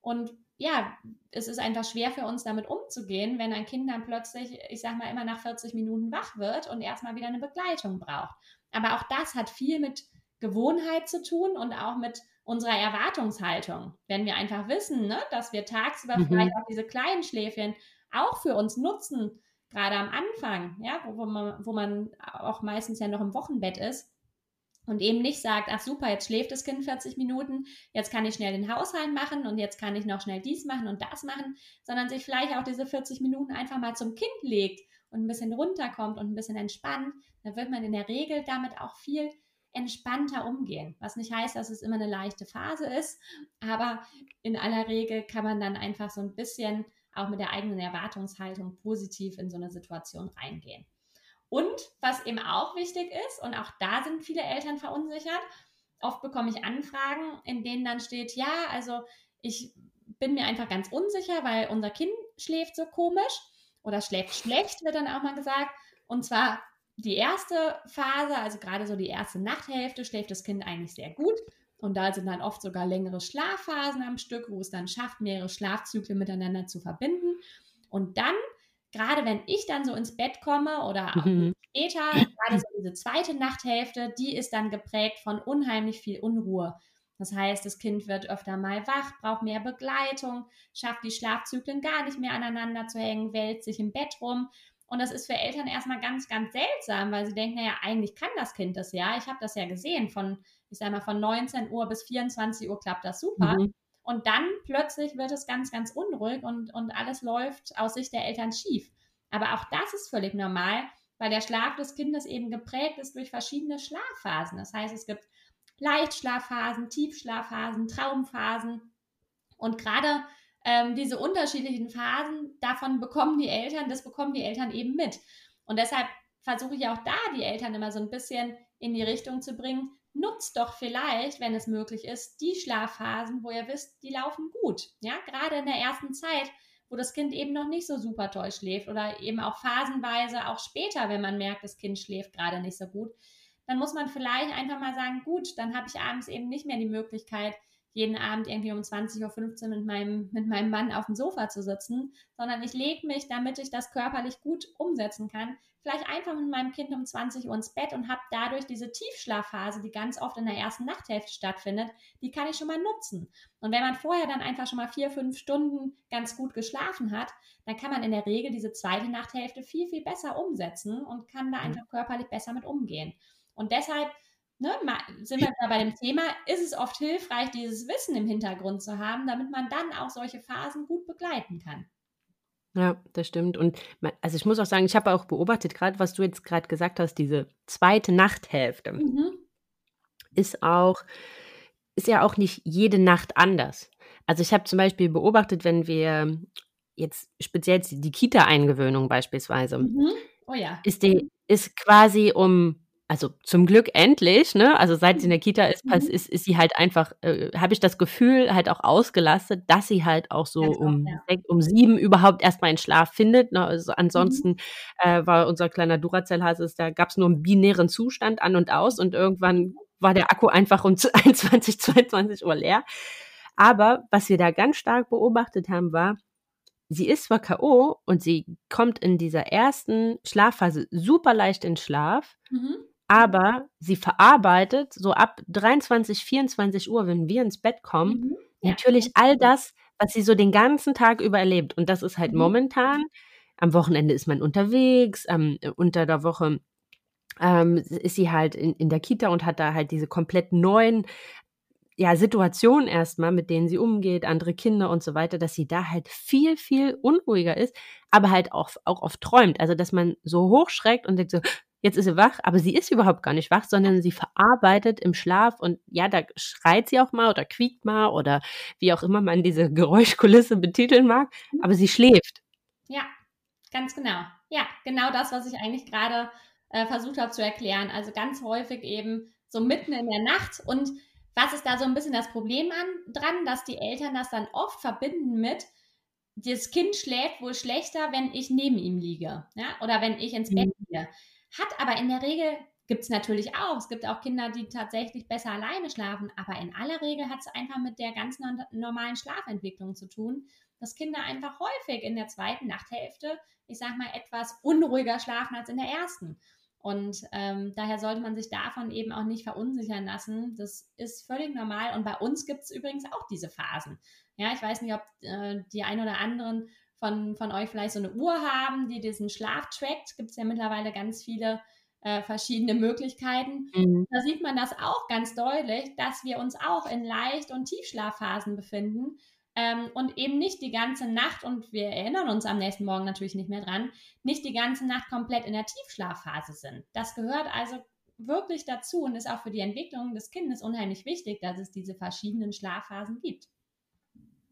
Speaker 2: Und ja, es ist einfach schwer für uns damit umzugehen, wenn ein Kind dann plötzlich, ich sag mal, immer nach 40 Minuten wach wird und erstmal wieder eine Begleitung braucht. Aber auch das hat viel mit Gewohnheit zu tun und auch mit unserer Erwartungshaltung. Wenn wir einfach wissen, ne, dass wir tagsüber mhm. vielleicht auch diese kleinen Schläfchen auch für uns nutzen gerade am Anfang, ja, wo, wo, man, wo man auch meistens ja noch im Wochenbett ist, und eben nicht sagt, ach super, jetzt schläft das Kind 40 Minuten, jetzt kann ich schnell den Haushalt machen und jetzt kann ich noch schnell dies machen und das machen, sondern sich vielleicht auch diese 40 Minuten einfach mal zum Kind legt und ein bisschen runterkommt und ein bisschen entspannt, dann wird man in der Regel damit auch viel entspannter umgehen. Was nicht heißt, dass es immer eine leichte Phase ist, aber in aller Regel kann man dann einfach so ein bisschen auch mit der eigenen Erwartungshaltung positiv in so eine Situation reingehen. Und was eben auch wichtig ist, und auch da sind viele Eltern verunsichert, oft bekomme ich Anfragen, in denen dann steht, ja, also ich bin mir einfach ganz unsicher, weil unser Kind schläft so komisch oder schläft schlecht, wird dann auch mal gesagt. Und zwar die erste Phase, also gerade so die erste Nachthälfte, schläft das Kind eigentlich sehr gut. Und da sind dann oft sogar längere Schlafphasen am Stück, wo es dann schafft, mehrere Schlafzyklen miteinander zu verbinden. Und dann gerade wenn ich dann so ins Bett komme oder auch mhm. später, gerade so diese zweite Nachthälfte, die ist dann geprägt von unheimlich viel Unruhe. Das heißt, das Kind wird öfter mal wach, braucht mehr Begleitung, schafft die Schlafzyklen gar nicht mehr aneinander zu hängen, wälzt sich im Bett rum. Und das ist für Eltern erstmal ganz, ganz seltsam, weil sie denken, naja, eigentlich kann das Kind das ja. Ich habe das ja gesehen. Von, ich sage mal, von 19 Uhr bis 24 Uhr klappt das super. Mhm. Und dann plötzlich wird es ganz, ganz unruhig und, und alles läuft aus Sicht der Eltern schief. Aber auch das ist völlig normal, weil der Schlaf des Kindes eben geprägt ist durch verschiedene Schlafphasen. Das heißt, es gibt Leichtschlafphasen, Tiefschlafphasen, Traumphasen. Und gerade ähm, diese unterschiedlichen Phasen, davon bekommen die Eltern, das bekommen die Eltern eben mit. Und deshalb versuche ich auch da die Eltern immer so ein bisschen in die Richtung zu bringen, nutzt doch vielleicht, wenn es möglich ist, die Schlafphasen, wo ihr wisst, die laufen gut. Ja, gerade in der ersten Zeit, wo das Kind eben noch nicht so super toll schläft oder eben auch phasenweise, auch später, wenn man merkt, das Kind schläft gerade nicht so gut, dann muss man vielleicht einfach mal sagen, gut, dann habe ich abends eben nicht mehr die Möglichkeit, jeden Abend irgendwie um 20.15 Uhr mit meinem, mit meinem Mann auf dem Sofa zu sitzen, sondern ich lege mich, damit ich das körperlich gut umsetzen kann, vielleicht einfach mit meinem Kind um 20 Uhr ins Bett und habe dadurch diese Tiefschlafphase, die ganz oft in der ersten Nachthälfte stattfindet, die kann ich schon mal nutzen. Und wenn man vorher dann einfach schon mal vier, fünf Stunden ganz gut geschlafen hat, dann kann man in der Regel diese zweite Nachthälfte viel, viel besser umsetzen und kann da mhm. einfach körperlich besser mit umgehen. Und deshalb ne, sind wir da bei dem Thema, ist es oft hilfreich, dieses Wissen im Hintergrund zu haben, damit man dann auch solche Phasen gut begleiten kann.
Speaker 1: Ja, das stimmt. Und also ich muss auch sagen, ich habe auch beobachtet, gerade was du jetzt gerade gesagt hast, diese zweite Nachthälfte mhm. ist auch, ist ja auch nicht jede Nacht anders. Also ich habe zum Beispiel beobachtet, wenn wir jetzt speziell die Kita-Eingewöhnung beispielsweise, mhm. oh ja. ist die, ist quasi um also zum Glück endlich, ne? Also seit sie in der Kita ist, mhm. ist, ist sie halt einfach, äh, habe ich das Gefühl, halt auch ausgelastet, dass sie halt auch so Ganz um, ja. um sieben überhaupt erstmal einen Schlaf findet. Ne? Also ansonsten mhm. äh, war unser kleiner Duracell-Hase, da gab es nur einen binären Zustand an und aus und irgendwann war der Akku einfach um 21, 22 Uhr leer. Aber was wir da ganz stark beobachtet haben, war, sie ist zwar K.O. und sie kommt in dieser ersten Schlafphase super leicht in Schlaf. Mhm aber sie verarbeitet so ab 23, 24 Uhr, wenn wir ins Bett kommen, mhm. natürlich all das, was sie so den ganzen Tag über erlebt. Und das ist halt mhm. momentan. Am Wochenende ist man unterwegs, ähm, unter der Woche ähm, ist sie halt in, in der Kita und hat da halt diese komplett neuen ja, Situationen erstmal, mit denen sie umgeht, andere Kinder und so weiter, dass sie da halt viel, viel unruhiger ist, aber halt auch, auch oft träumt. Also, dass man so hochschreckt und denkt so, jetzt ist sie wach, aber sie ist überhaupt gar nicht wach, sondern sie verarbeitet im Schlaf und ja, da schreit sie auch mal oder quiekt mal oder wie auch immer man diese Geräuschkulisse betiteln mag, mhm. aber sie schläft.
Speaker 2: Ja, ganz genau. Ja, genau das, was ich eigentlich gerade äh, versucht habe zu erklären. Also ganz häufig eben so mitten in der Nacht und was ist da so ein bisschen das Problem an, dran, dass die Eltern das dann oft verbinden mit, das Kind schläft wohl schlechter, wenn ich neben ihm liege, ja, oder wenn ich ins Bett mhm. gehe. Hat aber in der Regel, gibt es natürlich auch, es gibt auch Kinder, die tatsächlich besser alleine schlafen, aber in aller Regel hat es einfach mit der ganz normalen Schlafentwicklung zu tun, dass Kinder einfach häufig in der zweiten Nachthälfte, ich sag mal, etwas unruhiger schlafen als in der ersten. Und ähm, daher sollte man sich davon eben auch nicht verunsichern lassen. Das ist völlig normal. Und bei uns gibt es übrigens auch diese Phasen. Ja, ich weiß nicht, ob äh, die ein oder anderen von, von euch vielleicht so eine Uhr haben, die diesen Schlaf trackt. Gibt es ja mittlerweile ganz viele äh, verschiedene Möglichkeiten. Mhm. Da sieht man das auch ganz deutlich, dass wir uns auch in Leicht- und Tiefschlafphasen befinden ähm, und eben nicht die ganze Nacht, und wir erinnern uns am nächsten Morgen natürlich nicht mehr dran, nicht die ganze Nacht komplett in der Tiefschlafphase sind. Das gehört also wirklich dazu und ist auch für die Entwicklung des Kindes unheimlich wichtig, dass es diese verschiedenen Schlafphasen gibt.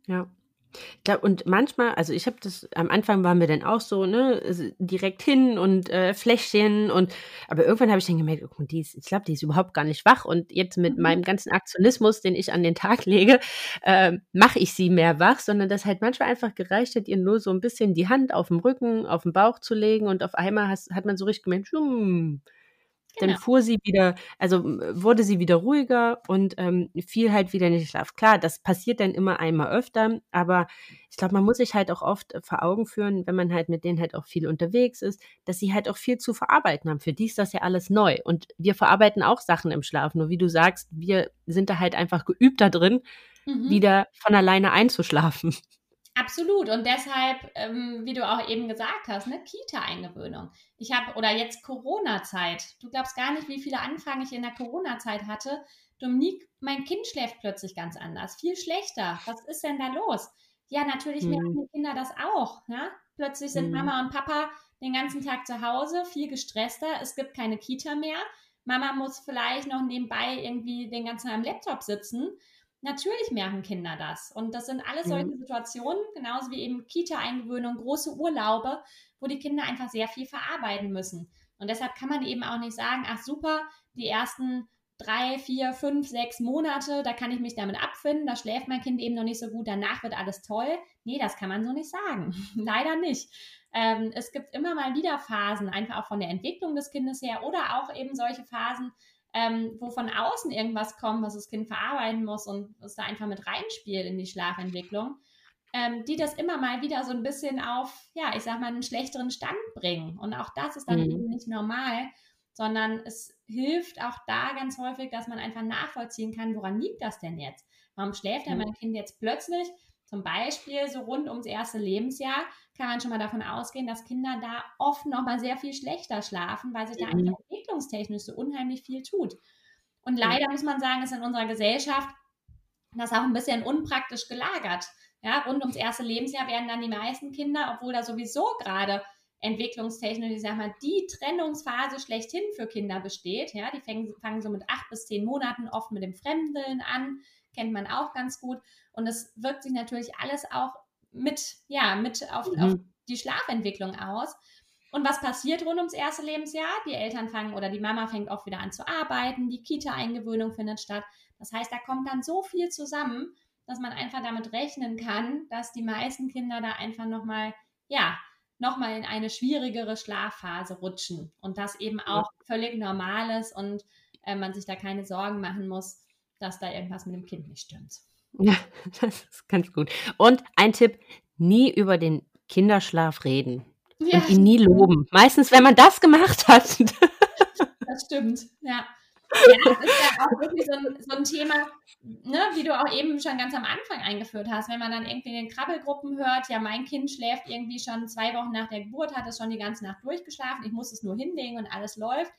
Speaker 1: Ja, ich glaube, und manchmal, also ich habe das, am Anfang waren wir dann auch so, ne, direkt hin und äh, Fläschchen und, aber irgendwann habe ich dann gemerkt, oh, die ist, ich glaube, die ist überhaupt gar nicht wach und jetzt mit mhm. meinem ganzen Aktionismus, den ich an den Tag lege, äh, mache ich sie mehr wach, sondern das halt manchmal einfach gereicht hat, ihr nur so ein bisschen die Hand auf dem Rücken, auf den Bauch zu legen und auf einmal has, hat man so richtig gemerkt, hm, Genau. Dann fuhr sie wieder, also wurde sie wieder ruhiger und ähm, fiel halt wieder in den Schlaf. Klar, das passiert dann immer einmal öfter, aber ich glaube, man muss sich halt auch oft vor Augen führen, wenn man halt mit denen halt auch viel unterwegs ist, dass sie halt auch viel zu verarbeiten haben. Für die ist das ja alles neu. Und wir verarbeiten auch Sachen im Schlaf. Nur wie du sagst, wir sind da halt einfach geübt da drin, mhm. wieder von alleine einzuschlafen.
Speaker 2: Absolut. Und deshalb, ähm, wie du auch eben gesagt hast, ne, Kita-Eingewöhnung. Ich habe, oder jetzt Corona-Zeit. Du glaubst gar nicht, wie viele Anfragen ich in der Corona-Zeit hatte. Dominique, mein Kind schläft plötzlich ganz anders, viel schlechter. Was ist denn da los? Ja, natürlich hm. merken die Kinder das auch. Ja? Plötzlich sind hm. Mama und Papa den ganzen Tag zu Hause, viel gestresster. Es gibt keine Kita mehr. Mama muss vielleicht noch nebenbei irgendwie den ganzen Tag am Laptop sitzen. Natürlich merken Kinder das. Und das sind alles solche mhm. Situationen, genauso wie eben Kita-Eingewöhnung, große Urlaube, wo die Kinder einfach sehr viel verarbeiten müssen. Und deshalb kann man eben auch nicht sagen, ach super, die ersten drei, vier, fünf, sechs Monate, da kann ich mich damit abfinden, da schläft mein Kind eben noch nicht so gut, danach wird alles toll. Nee, das kann man so nicht sagen. Leider nicht. Ähm, es gibt immer mal wieder Phasen, einfach auch von der Entwicklung des Kindes her oder auch eben solche Phasen, ähm, wo von außen irgendwas kommt, was das Kind verarbeiten muss und es da einfach mit reinspielt in die Schlafentwicklung, ähm, die das immer mal wieder so ein bisschen auf, ja, ich sag mal, einen schlechteren Stand bringen. Und auch das ist dann mhm. eben nicht normal, sondern es hilft auch da ganz häufig, dass man einfach nachvollziehen kann, woran liegt das denn jetzt? Warum schläft denn mein Kind jetzt plötzlich? Zum Beispiel so rund ums erste Lebensjahr kann man schon mal davon ausgehen, dass Kinder da oft noch mal sehr viel schlechter schlafen, weil sich da mhm. entwicklungstechnisch so unheimlich viel tut. Und leider muss man sagen, ist in unserer Gesellschaft das auch ein bisschen unpraktisch gelagert. Ja, rund ums erste Lebensjahr werden dann die meisten Kinder, obwohl da sowieso gerade entwicklungstechnisch, ich sag mal, die Trennungsphase schlechthin für Kinder besteht. Ja, die fangen, fangen so mit acht bis zehn Monaten oft mit dem Fremdeln an kennt man auch ganz gut. Und es wirkt sich natürlich alles auch mit, ja, mit auf, mhm. auf die Schlafentwicklung aus. Und was passiert rund ums erste Lebensjahr? Die Eltern fangen oder die Mama fängt auch wieder an zu arbeiten, die Kita-Eingewöhnung findet statt. Das heißt, da kommt dann so viel zusammen, dass man einfach damit rechnen kann, dass die meisten Kinder da einfach nochmal, ja, nochmal in eine schwierigere Schlafphase rutschen. Und das eben auch ja. völlig normal ist und äh, man sich da keine Sorgen machen muss, dass da irgendwas mit dem Kind nicht stimmt.
Speaker 1: Ja, das ist ganz gut. Und ein Tipp, nie über den Kinderschlaf reden. Ja. Und ihn nie loben. Meistens, wenn man das gemacht hat.
Speaker 2: Das stimmt, ja. Ja, das ist ja auch wirklich so ein, so ein Thema, ne, wie du auch eben schon ganz am Anfang eingeführt hast, wenn man dann irgendwie in den Krabbelgruppen hört, ja, mein Kind schläft irgendwie schon zwei Wochen nach der Geburt, hat es schon die ganze Nacht durchgeschlafen, ich muss es nur hinlegen und alles läuft.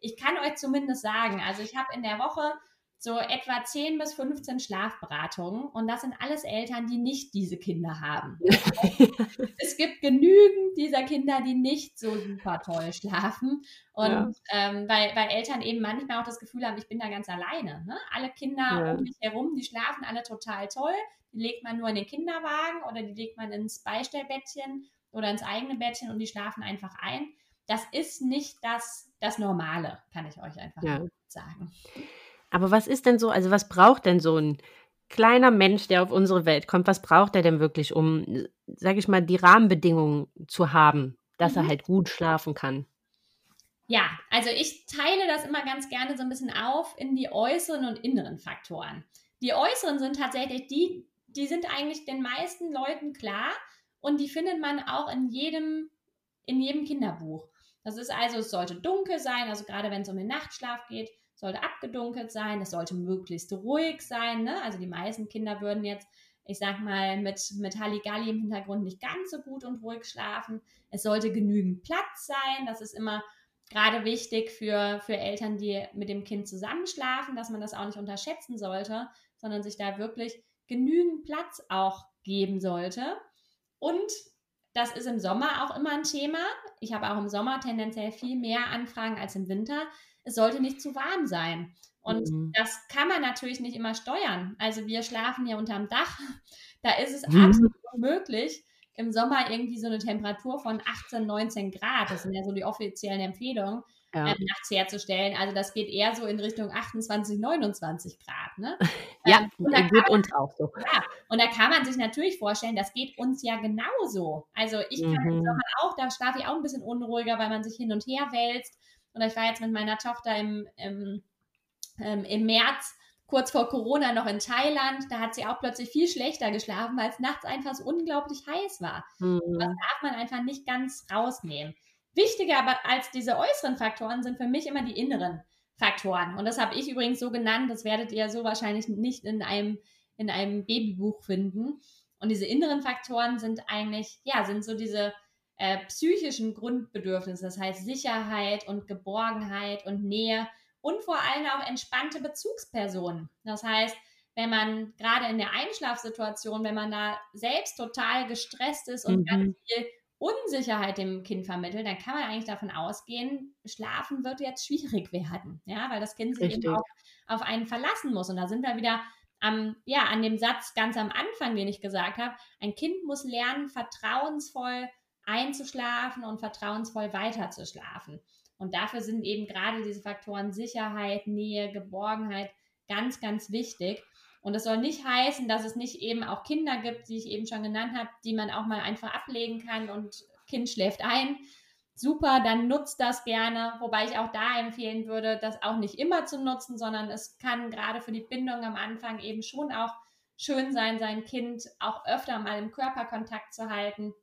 Speaker 2: Ich kann euch zumindest sagen, also ich habe in der Woche so etwa 10 bis 15 Schlafberatungen und das sind alles Eltern, die nicht diese Kinder haben. es gibt genügend dieser Kinder, die nicht so super toll schlafen und ja. ähm, weil, weil Eltern eben manchmal auch das Gefühl haben, ich bin da ganz alleine. Ne? Alle Kinder ja. um mich herum, die schlafen alle total toll. Die legt man nur in den Kinderwagen oder die legt man ins Beistellbettchen oder ins eigene Bettchen und die schlafen einfach ein. Das ist nicht das, das Normale, kann ich euch einfach ja. sagen.
Speaker 1: Aber was ist denn so, also was braucht denn so ein kleiner Mensch, der auf unsere Welt kommt, was braucht er denn wirklich, um, sage ich mal, die Rahmenbedingungen zu haben, dass mhm. er halt gut schlafen kann?
Speaker 2: Ja, also ich teile das immer ganz gerne so ein bisschen auf in die äußeren und inneren Faktoren. Die äußeren sind tatsächlich die, die sind eigentlich den meisten Leuten klar und die findet man auch in jedem, in jedem Kinderbuch. Das ist also, es sollte dunkel sein, also gerade wenn es um den Nachtschlaf geht, sollte abgedunkelt sein, es sollte möglichst ruhig sein. Ne? Also die meisten Kinder würden jetzt ich sag mal, mit, mit Halligalli im Hintergrund nicht ganz so gut und ruhig schlafen. Es sollte genügend Platz sein. Das ist immer gerade wichtig für, für Eltern, die mit dem Kind zusammenschlafen, dass man das auch nicht unterschätzen sollte, sondern sich da wirklich genügend Platz auch geben sollte. Und das ist im Sommer auch immer ein Thema. Ich habe auch im Sommer tendenziell viel mehr Anfragen als im Winter. Es sollte nicht zu warm sein. Und mhm. das kann man natürlich nicht immer steuern. Also wir schlafen hier unterm Dach. Da ist es mhm. absolut unmöglich, im Sommer irgendwie so eine Temperatur von 18, 19 Grad, das sind ja so die offiziellen Empfehlungen, ja. ähm, nachts herzustellen. Also das geht eher so in Richtung 28, 29 Grad. Ne?
Speaker 1: ja, ähm, und geht man, uns auch so.
Speaker 2: Ja, und da kann man sich natürlich vorstellen, das geht uns ja genauso. Also ich kann mhm. im Sommer auch, da schlafe ich auch ein bisschen unruhiger, weil man sich hin und her wälzt. Und ich war jetzt mit meiner Tochter im, im, ähm, im März kurz vor Corona noch in Thailand. Da hat sie auch plötzlich viel schlechter geschlafen, weil es nachts einfach so unglaublich heiß war. Mhm. Das darf man einfach nicht ganz rausnehmen. Wichtiger aber als diese äußeren Faktoren sind für mich immer die inneren Faktoren. Und das habe ich übrigens so genannt, das werdet ihr so wahrscheinlich nicht in einem, in einem Babybuch finden. Und diese inneren Faktoren sind eigentlich, ja, sind so diese äh, psychischen Grundbedürfnisse, das heißt Sicherheit und Geborgenheit und Nähe und vor allem auch entspannte Bezugspersonen. Das heißt, wenn man gerade in der Einschlafsituation, wenn man da selbst total gestresst ist und mhm. ganz viel Unsicherheit dem Kind vermittelt, dann kann man eigentlich davon ausgehen, schlafen wird jetzt schwierig werden, ja, weil das Kind sich Richtig. eben auch auf einen verlassen muss. Und da sind wir wieder am, ja, an dem Satz ganz am Anfang, den ich gesagt habe. Ein Kind muss lernen, vertrauensvoll einzuschlafen und vertrauensvoll weiterzuschlafen. Und dafür sind eben gerade diese Faktoren Sicherheit, Nähe, Geborgenheit ganz, ganz wichtig. Und das soll nicht heißen, dass es nicht eben auch Kinder gibt, die ich eben schon genannt habe, die man auch mal einfach ablegen kann und Kind schläft ein. Super, dann nutzt das gerne. Wobei ich auch da empfehlen würde, das auch nicht immer zu nutzen, sondern es kann gerade für die Bindung am Anfang eben schon auch schön sein, sein Kind auch öfter mal im Körperkontakt zu halten.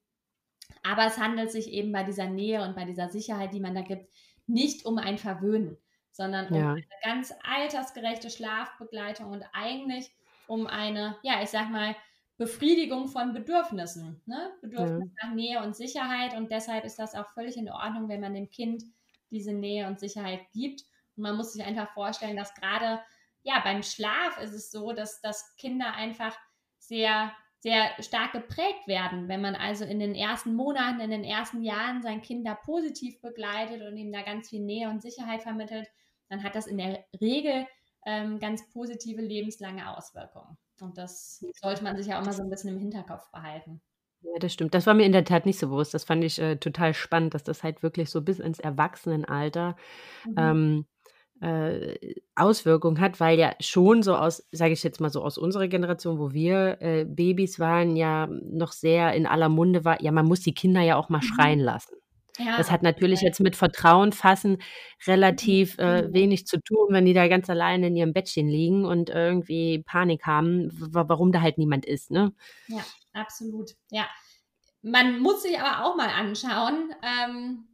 Speaker 2: Aber es handelt sich eben bei dieser Nähe und bei dieser Sicherheit, die man da gibt, nicht um ein Verwöhnen, sondern um ja. eine ganz altersgerechte Schlafbegleitung und eigentlich um eine, ja, ich sag mal, Befriedigung von Bedürfnissen, ne? Bedürfnis ja. nach Nähe und Sicherheit. Und deshalb ist das auch völlig in Ordnung, wenn man dem Kind diese Nähe und Sicherheit gibt. Und man muss sich einfach vorstellen, dass gerade ja beim Schlaf ist es so, dass, dass Kinder einfach sehr sehr stark geprägt werden. Wenn man also in den ersten Monaten, in den ersten Jahren sein Kind da positiv begleitet und ihm da ganz viel Nähe und Sicherheit vermittelt, dann hat das in der Regel ähm, ganz positive lebenslange Auswirkungen. Und das sollte man sich ja auch mal so ein bisschen im Hinterkopf behalten.
Speaker 1: Ja, das stimmt. Das war mir in der Tat nicht so bewusst. Das fand ich äh, total spannend, dass das halt wirklich so bis ins Erwachsenenalter mhm. ähm, äh, Auswirkungen hat, weil ja schon so aus, sage ich jetzt mal so aus unserer Generation, wo wir äh, Babys waren, ja noch sehr in aller Munde war, ja, man muss die Kinder ja auch mal mhm. schreien lassen. Ja, das hat natürlich jetzt mit Vertrauen fassen relativ äh, mhm. wenig zu tun, wenn die da ganz alleine in ihrem Bettchen liegen und irgendwie Panik haben, warum da halt niemand ist, ne?
Speaker 2: Ja, absolut. Ja. Man muss sich aber auch mal anschauen, ähm,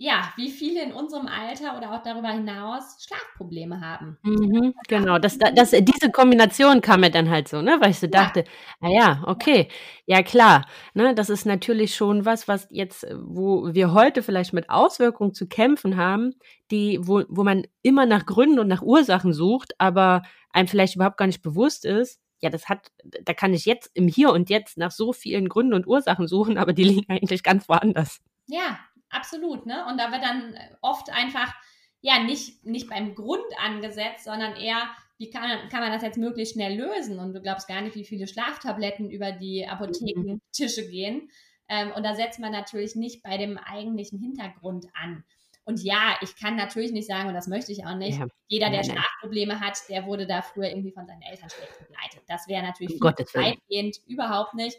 Speaker 2: ja, wie viele in unserem Alter oder auch darüber hinaus Schlafprobleme haben.
Speaker 1: Mhm, genau, das, das, diese Kombination kam mir dann halt so, ne, weil ich so dachte, ja. ah ja, okay, ja klar, ne, das ist natürlich schon was, was jetzt, wo wir heute vielleicht mit Auswirkungen zu kämpfen haben, die, wo, wo man immer nach Gründen und nach Ursachen sucht, aber einem vielleicht überhaupt gar nicht bewusst ist, ja, das hat, da kann ich jetzt im Hier und Jetzt nach so vielen Gründen und Ursachen suchen, aber die liegen eigentlich ganz woanders.
Speaker 2: Ja, absolut, ne? Und da wird dann oft einfach, ja, nicht, nicht beim Grund angesetzt, sondern eher, wie kann, kann man das jetzt möglichst schnell lösen? Und du glaubst gar nicht, wie viele Schlaftabletten über die Apothekentische gehen. Ähm, und da setzt man natürlich nicht bei dem eigentlichen Hintergrund an. Und ja, ich kann natürlich nicht sagen, und das möchte ich auch nicht, ja. jeder, der Schlafprobleme hat, der wurde da früher irgendwie von seinen Eltern schlecht begleitet. Das wäre natürlich um weitgehend, überhaupt nicht.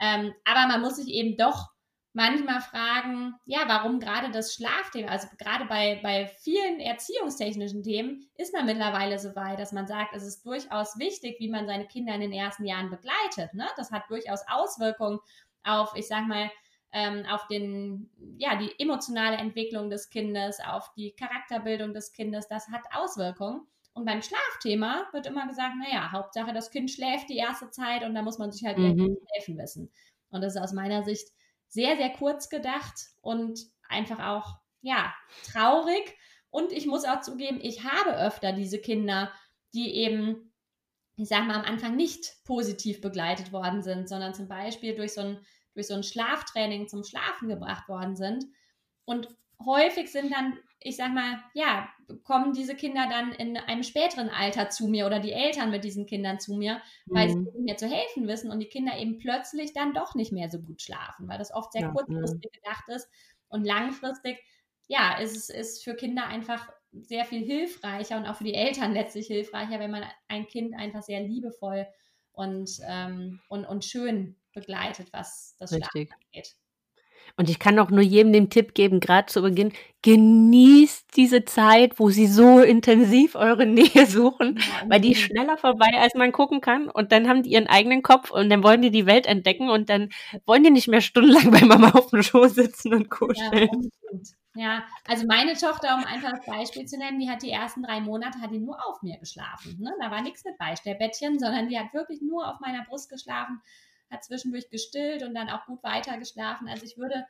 Speaker 2: Ähm, aber man muss sich eben doch manchmal fragen, ja, warum gerade das Schlafthema, also gerade bei, bei vielen erziehungstechnischen Themen ist man mittlerweile so weit, dass man sagt, es ist durchaus wichtig, wie man seine Kinder in den ersten Jahren begleitet. Ne? Das hat durchaus Auswirkungen auf, ich sag mal, ähm, auf den, ja, die emotionale Entwicklung des Kindes, auf die Charakterbildung des Kindes. Das hat Auswirkungen. Und beim Schlafthema wird immer gesagt, naja, Hauptsache das Kind schläft die erste Zeit und da muss man sich halt
Speaker 1: Mhm.
Speaker 2: irgendwie helfen wissen. Und das ist aus meiner Sicht sehr, sehr kurz gedacht und einfach auch, ja, traurig. Und ich muss auch zugeben, ich habe öfter diese Kinder, die eben, ich sag mal, am Anfang nicht positiv begleitet worden sind, sondern zum Beispiel durch so ein, durch so ein Schlaftraining zum Schlafen gebracht worden sind. Und häufig sind dann, ich sag mal, ja, kommen diese Kinder dann in einem späteren Alter zu mir oder die Eltern mit diesen Kindern zu mir, weil sie
Speaker 1: Mhm.
Speaker 2: nicht mehr zu helfen wissen und die Kinder eben plötzlich dann doch nicht mehr so gut schlafen, weil das oft sehr
Speaker 1: Ja, ja.
Speaker 2: kurzfristig gedacht ist und langfristig, ja, ist es ist für Kinder einfach sehr viel hilfreicher und auch für die Eltern letztlich hilfreicher, wenn man ein Kind einfach sehr liebevoll und, ähm, und, und schön begleitet, was das Schlafen angeht.
Speaker 1: Und ich kann auch nur jedem den Tipp geben, gerade zu Beginn, genießt diese Zeit, wo sie so intensiv eure Nähe suchen,
Speaker 2: Ja,
Speaker 1: weil die schneller vorbei, als man gucken kann. Und dann haben die ihren eigenen Kopf und dann wollen die die Welt entdecken und dann wollen die nicht mehr stundenlang bei Mama auf dem Schoß sitzen und
Speaker 2: Ja,
Speaker 1: kuscheln.
Speaker 2: unbedingt. Ja, also meine Tochter, um einfach das Beispiel zu nennen, die hat die ersten drei Monate hat die nur auf mir geschlafen. Ne? Da war nichts mit Beistellbettchen, sondern die hat wirklich nur auf meiner Brust geschlafen, hat zwischendurch gestillt und dann auch gut weiter geschlafen. Also ich würde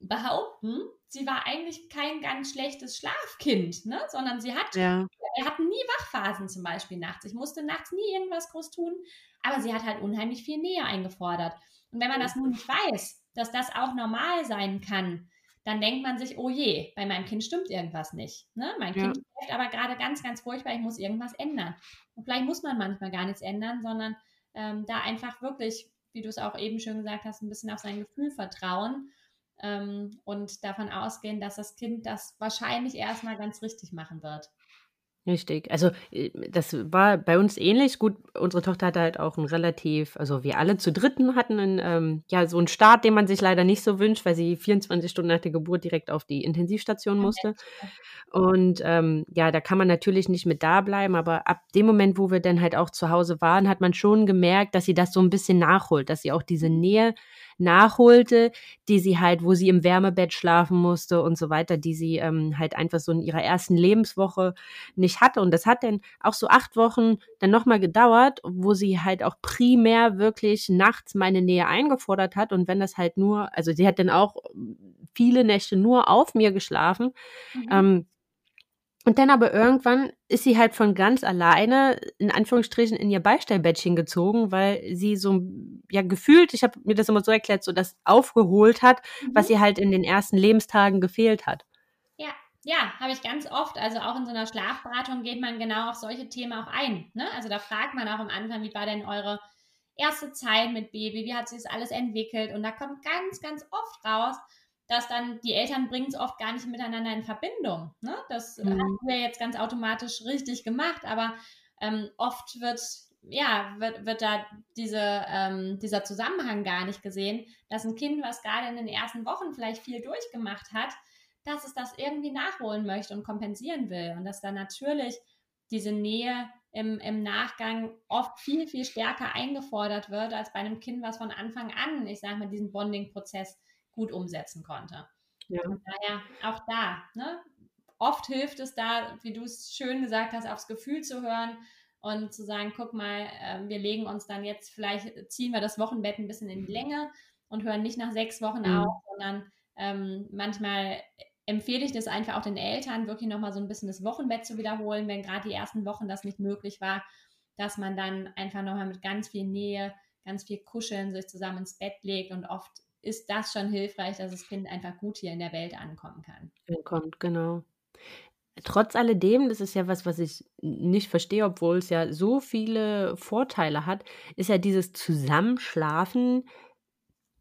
Speaker 2: behaupten, sie war eigentlich kein ganz schlechtes Schlafkind, ne? sondern sie hat
Speaker 1: Ja,
Speaker 2: wir hatten nie Wachphasen zum Beispiel nachts. Ich musste nachts nie irgendwas groß tun, aber sie hat halt unheimlich viel Nähe eingefordert. Und wenn man das nun nicht weiß, dass das auch normal sein kann, dann denkt man sich, oh je, bei meinem Kind stimmt irgendwas nicht. Ne? Mein
Speaker 1: Ja.
Speaker 2: Kind schläft aber gerade ganz, ganz furchtbar, ich muss irgendwas ändern. Und vielleicht muss man manchmal gar nichts ändern, sondern ähm, da einfach wirklich, wie du es auch eben schön gesagt hast, ein bisschen auf sein Gefühl vertrauen ähm, und davon ausgehen, dass das Kind das wahrscheinlich erstmal ganz richtig machen wird.
Speaker 1: Richtig. Also äh, das war bei uns ähnlich. Gut, unsere Tochter hatte halt auch ein relativ, also wir alle zu dritten hatten einen, ähm, ja, so einen Start, den man sich leider nicht so wünscht, weil sie 24 Stunden nach der Geburt direkt auf die Intensivstation musste. Und ähm, ja, da kann man natürlich nicht mit da bleiben, aber ab dem Moment, wo wir dann halt auch zu Hause waren, hat man schon gemerkt, dass sie das so ein bisschen nachholt, dass sie auch diese Nähe nachholte, die sie halt, wo sie im Wärmebett schlafen musste und so weiter, die sie ähm, halt einfach so in ihrer ersten Lebenswoche nicht hatte. Und das hat dann auch so acht Wochen dann nochmal gedauert, wo sie halt auch primär wirklich nachts meine Nähe eingefordert hat. Und wenn das halt nur, also sie hat dann auch viele Nächte nur auf mir geschlafen.
Speaker 2: Mhm.
Speaker 1: Ähm, und dann aber irgendwann ist sie halt von ganz alleine, in Anführungsstrichen, in ihr Beistellbettchen gezogen, weil sie so, ja, gefühlt, ich habe mir das immer so erklärt, so das aufgeholt hat, was
Speaker 2: Mhm.
Speaker 1: ihr halt in den ersten Lebenstagen gefehlt hat.
Speaker 2: Ja, ja, habe ich ganz oft. Also auch in so einer Schlafberatung geht man genau auf solche Themen auch ein. Ne? Also da fragt man auch am Anfang, wie war denn eure erste Zeit mit Baby, wie hat sich das alles entwickelt? Und da kommt ganz, ganz oft raus, dass dann die Eltern bringen es oft gar nicht miteinander in Verbindung. Ne? Das
Speaker 1: Mhm.
Speaker 2: haben wir jetzt ganz automatisch richtig gemacht, aber ähm, oft wird ja, wird, wird da diese, ähm, dieser Zusammenhang gar nicht gesehen, dass ein Kind, was gerade in den ersten Wochen vielleicht viel durchgemacht hat, dass es das irgendwie nachholen möchte und kompensieren will. Und dass da natürlich diese Nähe im, im Nachgang oft viel, viel stärker eingefordert wird, als bei einem Kind, was von Anfang an, ich sage mal, diesen Bonding-Prozess gut umsetzen konnte.
Speaker 1: Ja.
Speaker 2: Daher auch da, ne? Oft hilft es da, wie du es schön gesagt hast, aufs Gefühl zu hören und zu sagen, guck mal, äh, wir legen uns dann jetzt, vielleicht ziehen wir das Wochenbett ein bisschen in die Länge und hören nicht nach sechs Wochen
Speaker 1: Mhm.
Speaker 2: auf, sondern ähm, manchmal empfehle ich das einfach auch den Eltern, wirklich nochmal so ein bisschen das Wochenbett zu wiederholen, wenn gerade die ersten Wochen das nicht möglich war, dass man dann einfach nochmal mit ganz viel Nähe, ganz viel Kuscheln sich zusammen ins Bett legt und oft ist das schon hilfreich, dass das Kind einfach gut hier in der Welt ankommen kann.
Speaker 1: Kommt, genau. Trotz alledem, das ist ja was, was ich nicht verstehe, obwohl es ja so viele Vorteile hat, ist ja dieses Zusammenschlafen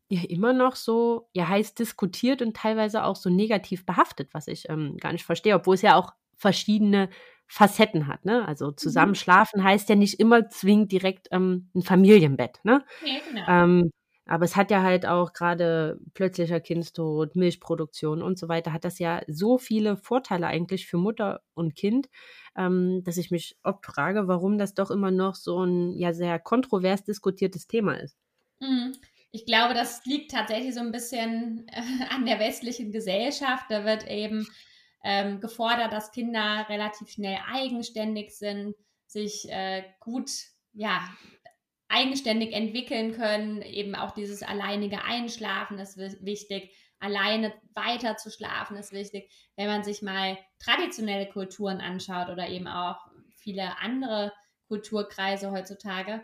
Speaker 1: ja immer noch so, ja, heiß diskutiert und teilweise auch so negativ behaftet, was ich ähm, gar nicht verstehe, obwohl es ja auch verschiedene Facetten hat, ne? Also zusammenschlafen heißt ja nicht immer zwingend direkt ähm, ein Familienbett, ne?
Speaker 2: Nee, genau.
Speaker 1: Ähm, aber es hat ja halt auch gerade plötzlicher Kindstod, Milchproduktion und so weiter, hat das ja so viele Vorteile eigentlich für Mutter und Kind, ähm, dass ich mich oft frage, warum das doch immer noch so ein ja sehr kontrovers diskutiertes Thema ist.
Speaker 2: Mhm. Ich glaube, das liegt tatsächlich so ein bisschen äh, an der westlichen Gesellschaft. Da wird eben ähm, gefordert, dass Kinder relativ schnell eigenständig sind, sich äh, gut, ja, eigenständig entwickeln können. Eben auch dieses alleinige Einschlafen ist wichtig. Alleine weiter zu schlafen ist wichtig. Wenn man sich mal traditionelle Kulturen anschaut oder eben auch viele andere Kulturkreise heutzutage,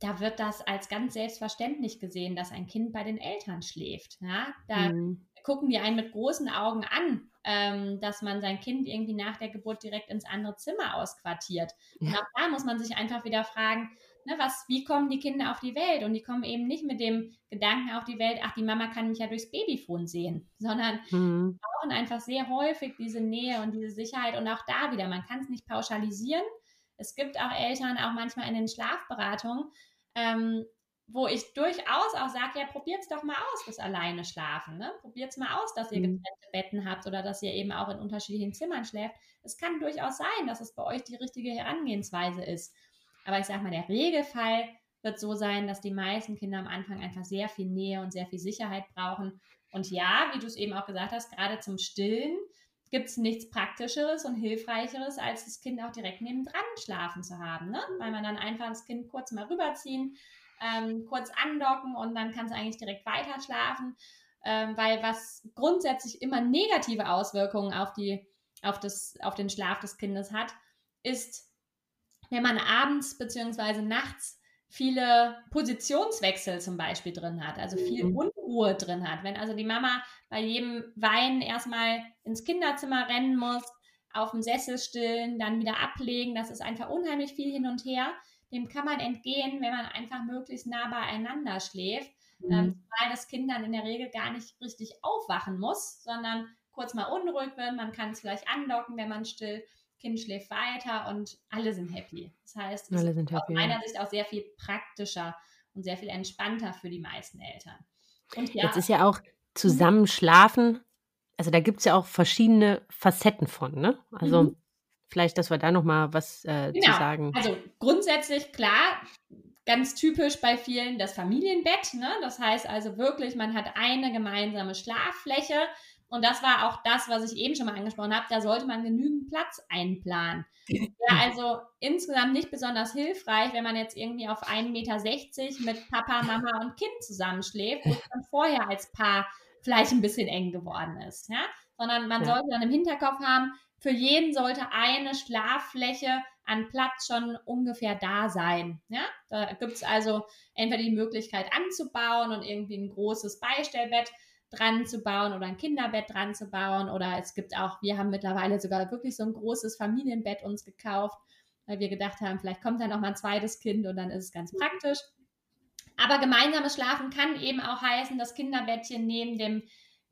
Speaker 2: da wird das als ganz selbstverständlich gesehen, dass ein Kind bei den Eltern schläft. Ja? Da mhm. gucken die einen mit großen Augen an, ähm, dass man sein Kind irgendwie nach der Geburt direkt ins andere Zimmer ausquartiert. Ja. Und auch da muss man sich einfach wieder fragen, ne, was, wie kommen die Kinder auf die Welt? Und die kommen eben nicht mit dem Gedanken auf die Welt, ach, die Mama kann mich ja durchs Babyfon sehen, sondern mhm. brauchen einfach sehr häufig diese Nähe und diese Sicherheit. Und auch da wieder, man kann es nicht pauschalisieren. Es gibt auch Eltern, auch manchmal in den Schlafberatungen, ähm, wo ich durchaus auch sage, ja, probiert es doch mal aus, das alleine schlafen. Ne? Probiert es mal aus, dass ihr mhm. getrennte Betten habt oder dass ihr eben auch in unterschiedlichen Zimmern schläft. Es kann durchaus sein, dass es bei euch die richtige Herangehensweise ist. Aber ich sage mal, der Regelfall wird so sein, dass die meisten Kinder am Anfang einfach sehr viel Nähe und sehr viel Sicherheit brauchen. Und ja, wie du es eben auch gesagt hast, gerade zum Stillen gibt es nichts Praktischeres und Hilfreicheres, als das Kind auch direkt nebendran schlafen zu haben. Ne? Weil man dann einfach das Kind kurz mal rüberziehen, ähm, kurz andocken und dann kann es eigentlich direkt weiter schlafen. Ähm, weil was grundsätzlich immer negative Auswirkungen auf, die, auf, das, auf den Schlaf des Kindes hat, ist, wenn man abends bzw. nachts viele Positionswechsel zum Beispiel drin hat, also viel mhm. Unruhe drin hat. Wenn also die Mama bei jedem Wein erstmal ins Kinderzimmer rennen muss, auf dem Sessel stillen, dann wieder ablegen, das ist einfach unheimlich viel hin und her. Dem kann man entgehen, wenn man einfach möglichst nah beieinander schläft, mhm. ähm, weil das Kind dann in der Regel gar nicht richtig aufwachen muss, sondern kurz mal unruhig wird. Man kann es vielleicht andocken, wenn man stillt Kind schläft weiter und alle sind happy. Das heißt, es ist happy, aus meiner Sicht auch sehr viel praktischer und sehr viel entspannter für die meisten Eltern.
Speaker 1: Und ja, Jetzt ist ja auch zusammen schlafen, also da gibt es ja auch verschiedene Facetten von, ne? Also mhm. vielleicht, dass wir da nochmal was äh, genau. zu sagen.
Speaker 2: Also grundsätzlich klar, ganz typisch bei vielen das Familienbett. Ne? Das heißt also wirklich, man hat eine gemeinsame Schlaffläche und das war auch das, was ich eben schon mal angesprochen habe. Da sollte man genügend Platz einplanen. Ja, also insgesamt nicht besonders hilfreich, wenn man jetzt irgendwie auf 1,60 Meter mit Papa, Mama und Kind zusammenschläft, wo es dann vorher als Paar vielleicht ein bisschen eng geworden ist. Ja? Sondern man ja. sollte dann im Hinterkopf haben, für jeden sollte eine Schlaffläche an Platz schon ungefähr da sein. Ja? Da gibt es also entweder die Möglichkeit anzubauen und irgendwie ein großes Beistellbett dran zu bauen oder ein Kinderbett dran zu bauen. Oder es gibt auch, wir haben mittlerweile sogar wirklich so ein großes Familienbett uns gekauft, weil wir gedacht haben, vielleicht kommt dann noch mal ein zweites Kind und dann ist es ganz praktisch. Aber gemeinsames Schlafen kann eben auch heißen, das Kinderbettchen neben dem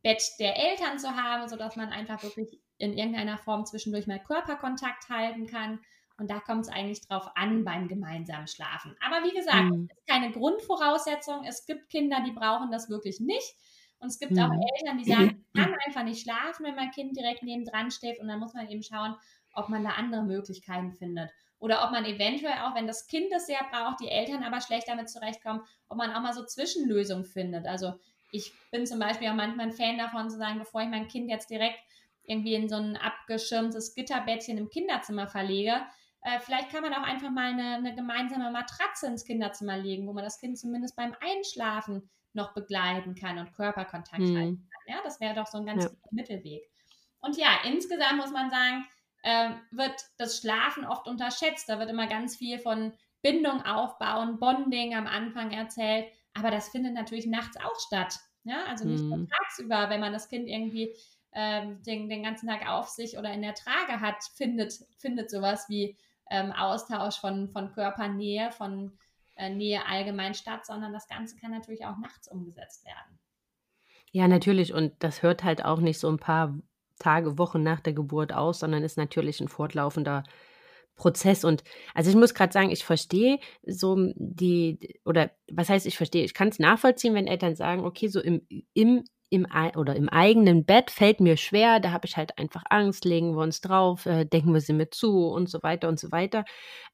Speaker 2: Bett der Eltern zu haben, sodass man einfach wirklich in irgendeiner Form zwischendurch mal Körperkontakt halten kann. Und da kommt es eigentlich drauf an beim gemeinsamen Schlafen. Aber wie gesagt, mhm. ist keine Grundvoraussetzung. Es gibt Kinder, die brauchen das wirklich nicht. Und es gibt mhm. auch Eltern, die sagen, ich kann einfach nicht schlafen, wenn mein Kind direkt neben dran steht. Und dann muss man eben schauen, ob man da andere Möglichkeiten findet. Oder ob man eventuell auch, wenn das Kind das sehr braucht, die Eltern aber schlecht damit zurechtkommen, ob man auch mal so Zwischenlösungen findet. Also ich bin zum Beispiel auch manchmal ein Fan davon zu sagen, bevor ich mein Kind jetzt direkt irgendwie in so ein abgeschirmtes Gitterbettchen im Kinderzimmer verlege, äh, vielleicht kann man auch einfach mal eine, eine, gemeinsame Matratze ins Kinderzimmer legen, wo man das Kind zumindest beim Einschlafen noch begleiten kann und Körperkontakt mhm. halten kann. Ja, das wäre doch so ein ganz ja. Mittelweg. Und ja, insgesamt muss man sagen, äh, wird das Schlafen oft unterschätzt. Da wird immer ganz viel von Bindung aufbauen, Bonding am Anfang erzählt. Aber das findet natürlich nachts auch statt. Ja, also nicht nur mhm. tagsüber, wenn man das Kind irgendwie ähm, den, den ganzen Tag auf sich oder in der Trage hat, findet, findet sowas wie ähm, Austausch von, von Körpernähe, von äh, Nähe allgemein statt, sondern das Ganze kann natürlich auch nachts umgesetzt werden.
Speaker 1: Ja, natürlich. Und das hört halt auch nicht so ein paar Tage, Wochen nach der Geburt aus, sondern ist natürlich ein fortlaufender Prozess. Und also ich muss gerade sagen, ich verstehe so die, oder was heißt ich verstehe, ich kann es nachvollziehen, wenn Eltern sagen, okay, so im, im im, oder im eigenen Bett fällt mir schwer, da habe ich halt einfach Angst, legen wir uns drauf, äh, denken wir sie mit zu und so weiter und so weiter.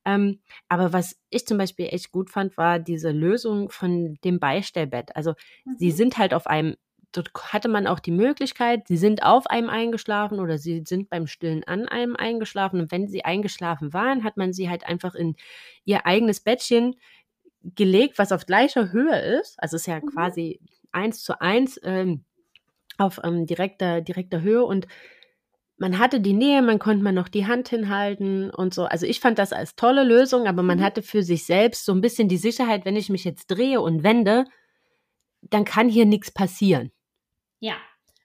Speaker 1: Ähm, aber was ich zum Beispiel echt gut fand, war diese Lösung von dem Beistellbett. Also mhm. sie sind halt auf einem dort hatte man auch die Möglichkeit, sie sind auf einem eingeschlafen oder sie sind beim Stillen an einem eingeschlafen. Und wenn sie eingeschlafen waren, hat man sie halt einfach in ihr eigenes Bettchen gelegt, was auf gleicher Höhe ist. Also es ist ja mhm. quasi eins zu eins ähm, auf ähm, direkter, direkter Höhe und man hatte die Nähe, man konnte man noch die Hand hinhalten und so. Also ich fand das als tolle Lösung, aber man mhm. hatte für sich selbst so ein bisschen die Sicherheit, wenn ich mich jetzt drehe und wende, dann kann hier nichts passieren.
Speaker 2: Ja,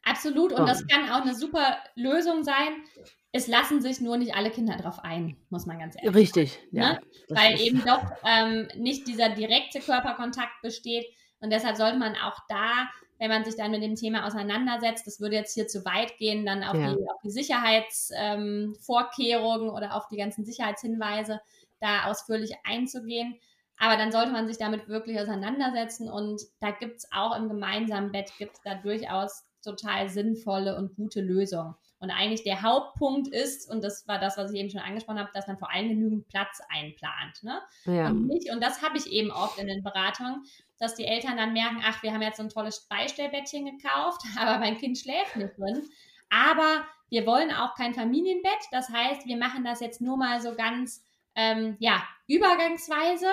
Speaker 2: absolut. Und oh. das kann auch eine super Lösung sein. Es lassen sich nur nicht alle Kinder darauf ein, muss man ganz ehrlich
Speaker 1: Richtig, sagen.
Speaker 2: Richtig, ja. Ne? Weil eben doch ähm, nicht dieser direkte Körperkontakt besteht. Und deshalb sollte man auch da, wenn man sich dann mit dem Thema auseinandersetzt, das würde jetzt hier zu weit gehen, dann auf, ja. die, auf die Sicherheitsvorkehrungen ähm, oder auf die ganzen Sicherheitshinweise da ausführlich einzugehen. Aber dann sollte man sich damit wirklich auseinandersetzen und da gibt es auch im gemeinsamen Bett, gibt es da durchaus total sinnvolle und gute Lösungen. Und eigentlich der Hauptpunkt ist, und das war das, was ich eben schon angesprochen habe, dass man vor allem genügend Platz einplant. Ne? Ja. Und, nicht, und das habe ich eben oft in den Beratungen, dass die Eltern dann merken, ach, wir haben jetzt so ein tolles Beistellbettchen gekauft, aber mein Kind schläft nicht drin. Aber wir wollen auch kein Familienbett. Das heißt, wir machen das jetzt nur mal so ganz, ähm, ja, übergangsweise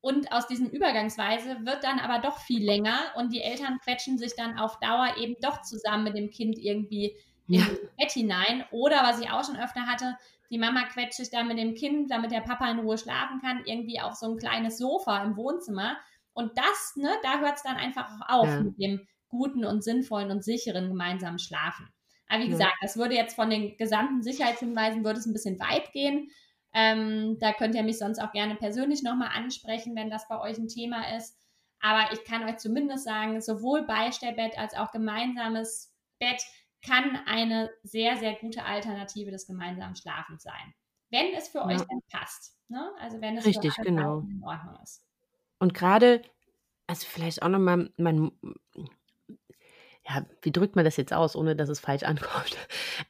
Speaker 2: und aus diesem Übergangsweise wird dann aber doch viel länger und die Eltern quetschen sich dann auf Dauer eben doch zusammen mit dem Kind irgendwie ja. in das Bett hinein. Oder was ich auch schon öfter hatte, die Mama quetscht sich dann mit dem Kind, damit der Papa in Ruhe schlafen kann, irgendwie auf so ein kleines Sofa im Wohnzimmer. Und das, ne, da hört es dann einfach auch auf ja. mit dem guten und sinnvollen und sicheren gemeinsamen Schlafen. Aber wie ja. gesagt, das würde jetzt von den gesamten Sicherheitshinweisen, würde es ein bisschen weit gehen. Ähm, da könnt ihr mich sonst auch gerne persönlich nochmal ansprechen, wenn das bei euch ein Thema ist. Aber ich kann euch zumindest sagen, sowohl Beistellbett als auch gemeinsames Bett kann eine sehr, sehr gute Alternative des gemeinsamen Schlafens sein. Wenn es für ja. euch dann passt. Ne? Also wenn es
Speaker 1: Richtig, für genau.
Speaker 2: in Ordnung ist.
Speaker 1: Und gerade, also vielleicht auch nochmal, man, ja, wie drückt man das jetzt aus, ohne dass es falsch ankommt?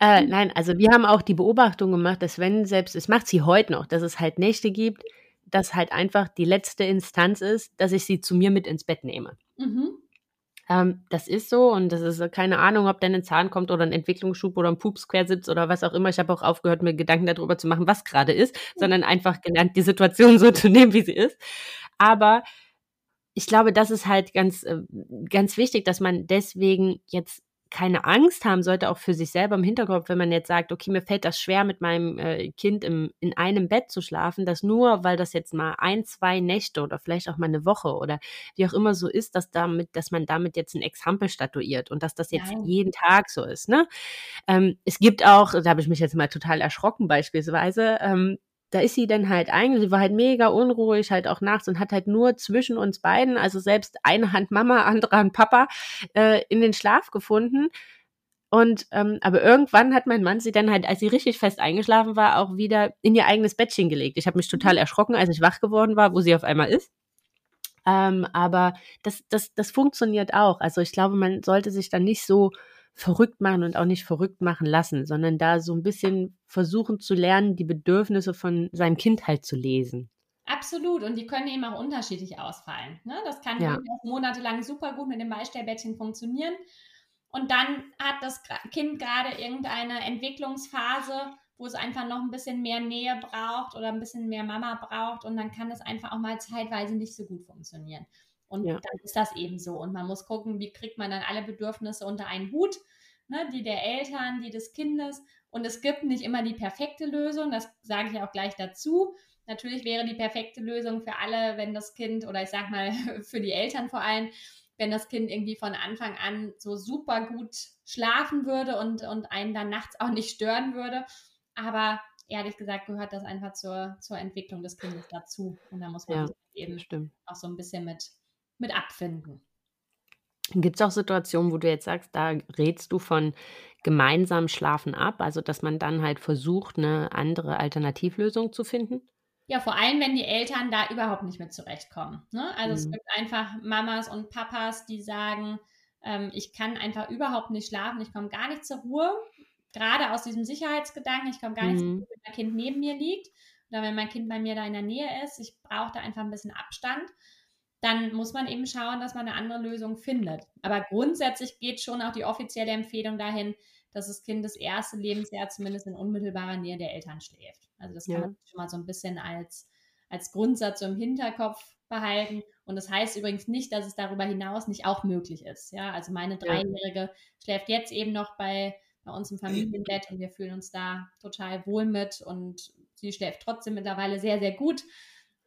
Speaker 1: Äh, mhm. nein, also wir haben auch die Beobachtung gemacht, dass wenn selbst, es macht sie heute noch, dass es halt Nächte gibt, dass halt einfach die letzte Instanz ist, dass ich sie zu mir mit ins Bett nehme. Mhm. Ähm, das ist so und das ist keine Ahnung, ob dann ein Zahn kommt oder ein Entwicklungsschub oder ein Pupsquersitz oder was auch immer. Ich habe auch aufgehört, mir Gedanken darüber zu machen, was gerade ist, mhm. sondern einfach gelernt, die Situation so zu nehmen, wie sie ist. Aber ich glaube, das ist halt ganz, äh, ganz wichtig, dass man deswegen jetzt keine Angst haben sollte, auch für sich selber im Hinterkopf, wenn man jetzt sagt, okay, mir fällt das schwer, mit meinem äh, Kind im, in einem Bett zu schlafen, dass nur, weil das jetzt mal ein, zwei Nächte oder vielleicht auch mal eine Woche oder wie auch immer so ist, dass damit, dass man damit jetzt ein Exempel statuiert und dass das jetzt Nein. jeden Tag so ist. Ne? Ähm, es gibt auch, da habe ich mich jetzt mal total erschrocken beispielsweise, ähm, da ist sie dann halt eigentlich, sie war halt mega unruhig, halt auch nachts und hat halt nur zwischen uns beiden, also selbst eine Hand Mama, andere Hand Papa, äh, in den Schlaf gefunden. Und ähm, aber irgendwann hat mein Mann sie dann halt, als sie richtig fest eingeschlafen war, auch wieder in ihr eigenes Bettchen gelegt. Ich habe mich total mhm. erschrocken, als ich wach geworden war, wo sie auf einmal ist. Ähm, aber das, das, das funktioniert auch. Also ich glaube, man sollte sich dann nicht so verrückt machen und auch nicht verrückt machen lassen, sondern da so ein bisschen versuchen zu lernen, die Bedürfnisse von seinem Kind halt zu lesen.
Speaker 2: Absolut. Und die können eben auch unterschiedlich ausfallen. Ne? Das kann ja. monatelang super gut mit dem Beistellbettchen funktionieren. Und dann hat das Kind gerade irgendeine Entwicklungsphase, wo es einfach noch ein bisschen mehr Nähe braucht oder ein bisschen mehr Mama braucht. Und dann kann es einfach auch mal zeitweise nicht so gut funktionieren. Und ja. dann ist das eben so. Und man muss gucken, wie kriegt man dann alle Bedürfnisse unter einen Hut, ne? die der Eltern, die des Kindes. Und es gibt nicht immer die perfekte Lösung, das sage ich auch gleich dazu. Natürlich wäre die perfekte Lösung für alle, wenn das Kind, oder ich sage mal für die Eltern vor allem, wenn das Kind irgendwie von Anfang an so super gut schlafen würde und, und einen dann nachts auch nicht stören würde. Aber ehrlich gesagt gehört das einfach zur, zur Entwicklung des Kindes dazu. Und da muss man ja, eben stimmt. auch so ein bisschen mit mit abfinden.
Speaker 1: Gibt es auch Situationen, wo du jetzt sagst, da rätst du von gemeinsam Schlafen ab, also dass man dann halt versucht, eine andere Alternativlösung zu finden?
Speaker 2: Ja, vor allem, wenn die Eltern da überhaupt nicht mit zurechtkommen. Ne? Also mhm. es gibt einfach Mamas und Papas, die sagen, ähm, ich kann einfach überhaupt nicht schlafen, ich komme gar nicht zur Ruhe. Gerade aus diesem Sicherheitsgedanken, ich komme gar nicht zur mhm. Ruhe, wenn mein Kind neben mir liegt oder wenn mein Kind bei mir da in der Nähe ist. Ich brauche da einfach ein bisschen Abstand. Dann muss man eben schauen, dass man eine andere Lösung findet. Aber grundsätzlich geht schon auch die offizielle Empfehlung dahin, dass das Kind das erste Lebensjahr zumindest in unmittelbarer Nähe der Eltern schläft. Also das kann ja. man schon mal so ein bisschen als, als Grundsatz so im Hinterkopf behalten. Und das heißt übrigens nicht, dass es darüber hinaus nicht auch möglich ist. Ja, also meine Dreijährige ja. schläft jetzt eben noch bei, bei uns im Familienbett und wir fühlen uns da total wohl mit und sie schläft trotzdem mittlerweile sehr, sehr gut.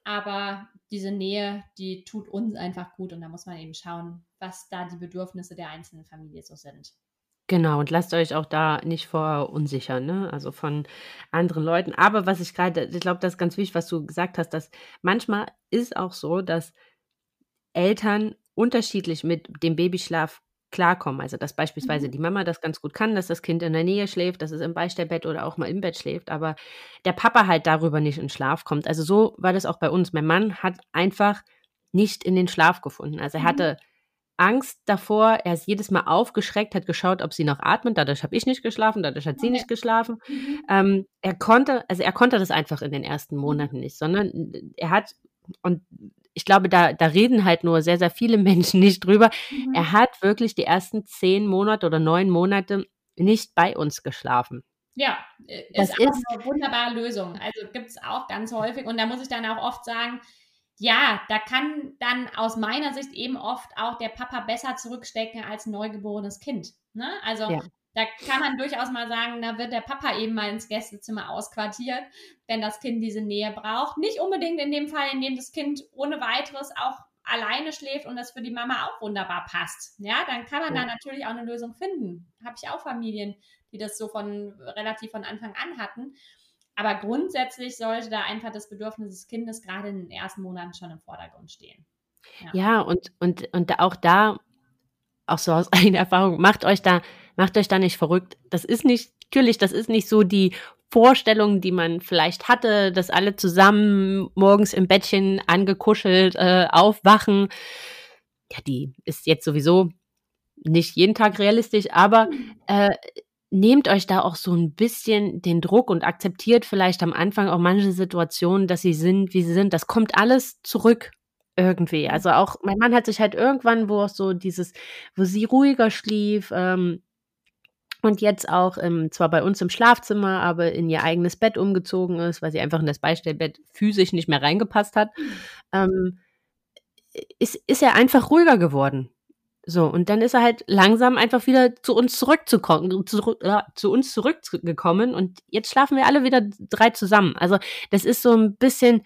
Speaker 2: Aber diese Nähe, die tut uns einfach gut und da muss man eben schauen, was da die Bedürfnisse der einzelnen Familie so sind.
Speaker 1: Genau, und lasst euch auch da nicht verunsichern, ne? Also von anderen Leuten. Aber was ich gerade, ich glaube, das ist ganz wichtig, was du gesagt hast, dass manchmal ist auch so, dass Eltern unterschiedlich mit dem Babyschlaf klarkommen. Also dass beispielsweise mhm. die Mama das ganz gut kann, dass das Kind in der Nähe schläft, dass es im Beistellbett oder auch mal im Bett schläft, aber der Papa halt darüber nicht in Schlaf kommt. Also so war das auch bei uns. Mein Mann hat einfach nicht in den Schlaf gefunden. Also er mhm. hatte Angst davor. Er ist jedes Mal aufgeschreckt, hat geschaut, ob sie noch atmet. Dadurch habe ich nicht geschlafen, dadurch hat sie okay. nicht geschlafen. Mhm. Ähm, er konnte, also er konnte das einfach in den ersten mhm. Monaten nicht, sondern er hat, und ich glaube, da, da reden halt nur sehr, sehr viele Menschen nicht drüber. Mhm. Er hat wirklich die ersten zehn Monate oder neun Monate nicht bei uns geschlafen.
Speaker 2: Ja, äh, ist, das ist eine wunderbare Lösung. Also gibt es auch ganz häufig. Und da muss ich dann auch oft sagen, ja, da kann dann aus meiner Sicht eben oft auch der Papa besser zurückstecken als ein neugeborenes Kind. Ne? Also ja. Da kann man durchaus mal sagen, da wird der Papa eben mal ins Gästezimmer ausquartiert, wenn das Kind diese Nähe braucht. Nicht unbedingt in dem Fall, in dem das Kind ohne weiteres auch alleine schläft und das für die Mama auch wunderbar passt. Ja, dann kann man ja. da natürlich auch eine Lösung finden. Habe ich auch Familien, die das so von relativ von Anfang an hatten. Aber grundsätzlich sollte da einfach das Bedürfnis des Kindes gerade in den ersten Monaten schon im Vordergrund stehen.
Speaker 1: Ja, ja und, und, und auch da, auch so aus eigener Erfahrung, macht euch da, macht euch da nicht verrückt. Das ist nicht, natürlich, das ist nicht so die Vorstellung, die man vielleicht hatte, dass alle zusammen morgens im Bettchen angekuschelt äh, aufwachen. Ja, die ist jetzt sowieso nicht jeden Tag realistisch, aber äh, nehmt euch da auch so ein bisschen den Druck und akzeptiert vielleicht am Anfang auch manche Situationen, dass sie sind, wie sie sind. Das kommt alles zurück irgendwie. Also auch mein Mann hat sich halt irgendwann, wo auch so dieses, wo sie ruhiger schlief, ähm, und jetzt auch ähm, zwar bei uns im Schlafzimmer, aber in ihr eigenes Bett umgezogen ist, weil sie einfach in das Beistellbett physisch nicht mehr reingepasst hat, ähm, ist, ist er einfach ruhiger geworden. So, und dann ist er halt langsam einfach wieder zu uns zurückzukommen, zu, äh, zu uns zurückgekommen und jetzt schlafen wir alle wieder drei zusammen. Also, das ist so ein bisschen,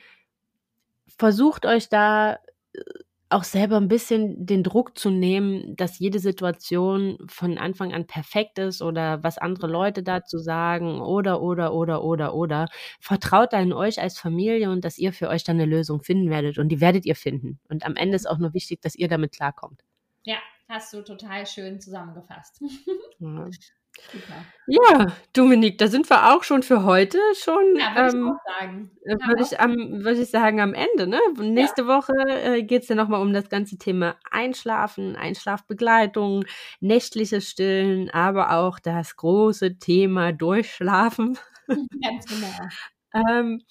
Speaker 1: versucht euch da äh, auch selber ein bisschen den Druck zu nehmen, dass jede Situation von Anfang an perfekt ist oder was andere Leute dazu sagen oder, oder, oder, oder, oder. Vertraut da in euch als Familie und dass ihr für euch dann eine Lösung finden werdet und die werdet ihr finden. Und am Ende ist auch nur wichtig, dass ihr damit klarkommt.
Speaker 2: Ja, hast du total schön zusammengefasst.
Speaker 1: Ja. Super. Ja, Dominik, da sind wir auch schon für heute schon. Ja, würde ähm, ich sagen. Äh, würde ich, am, ich sagen, am Ende. Ne? Nächste ja. Woche äh, geht es ja nochmal um das ganze Thema Einschlafen, Einschlafbegleitung, nächtliches Stillen, aber auch das große Thema Durchschlafen. Ganz genau. ähm,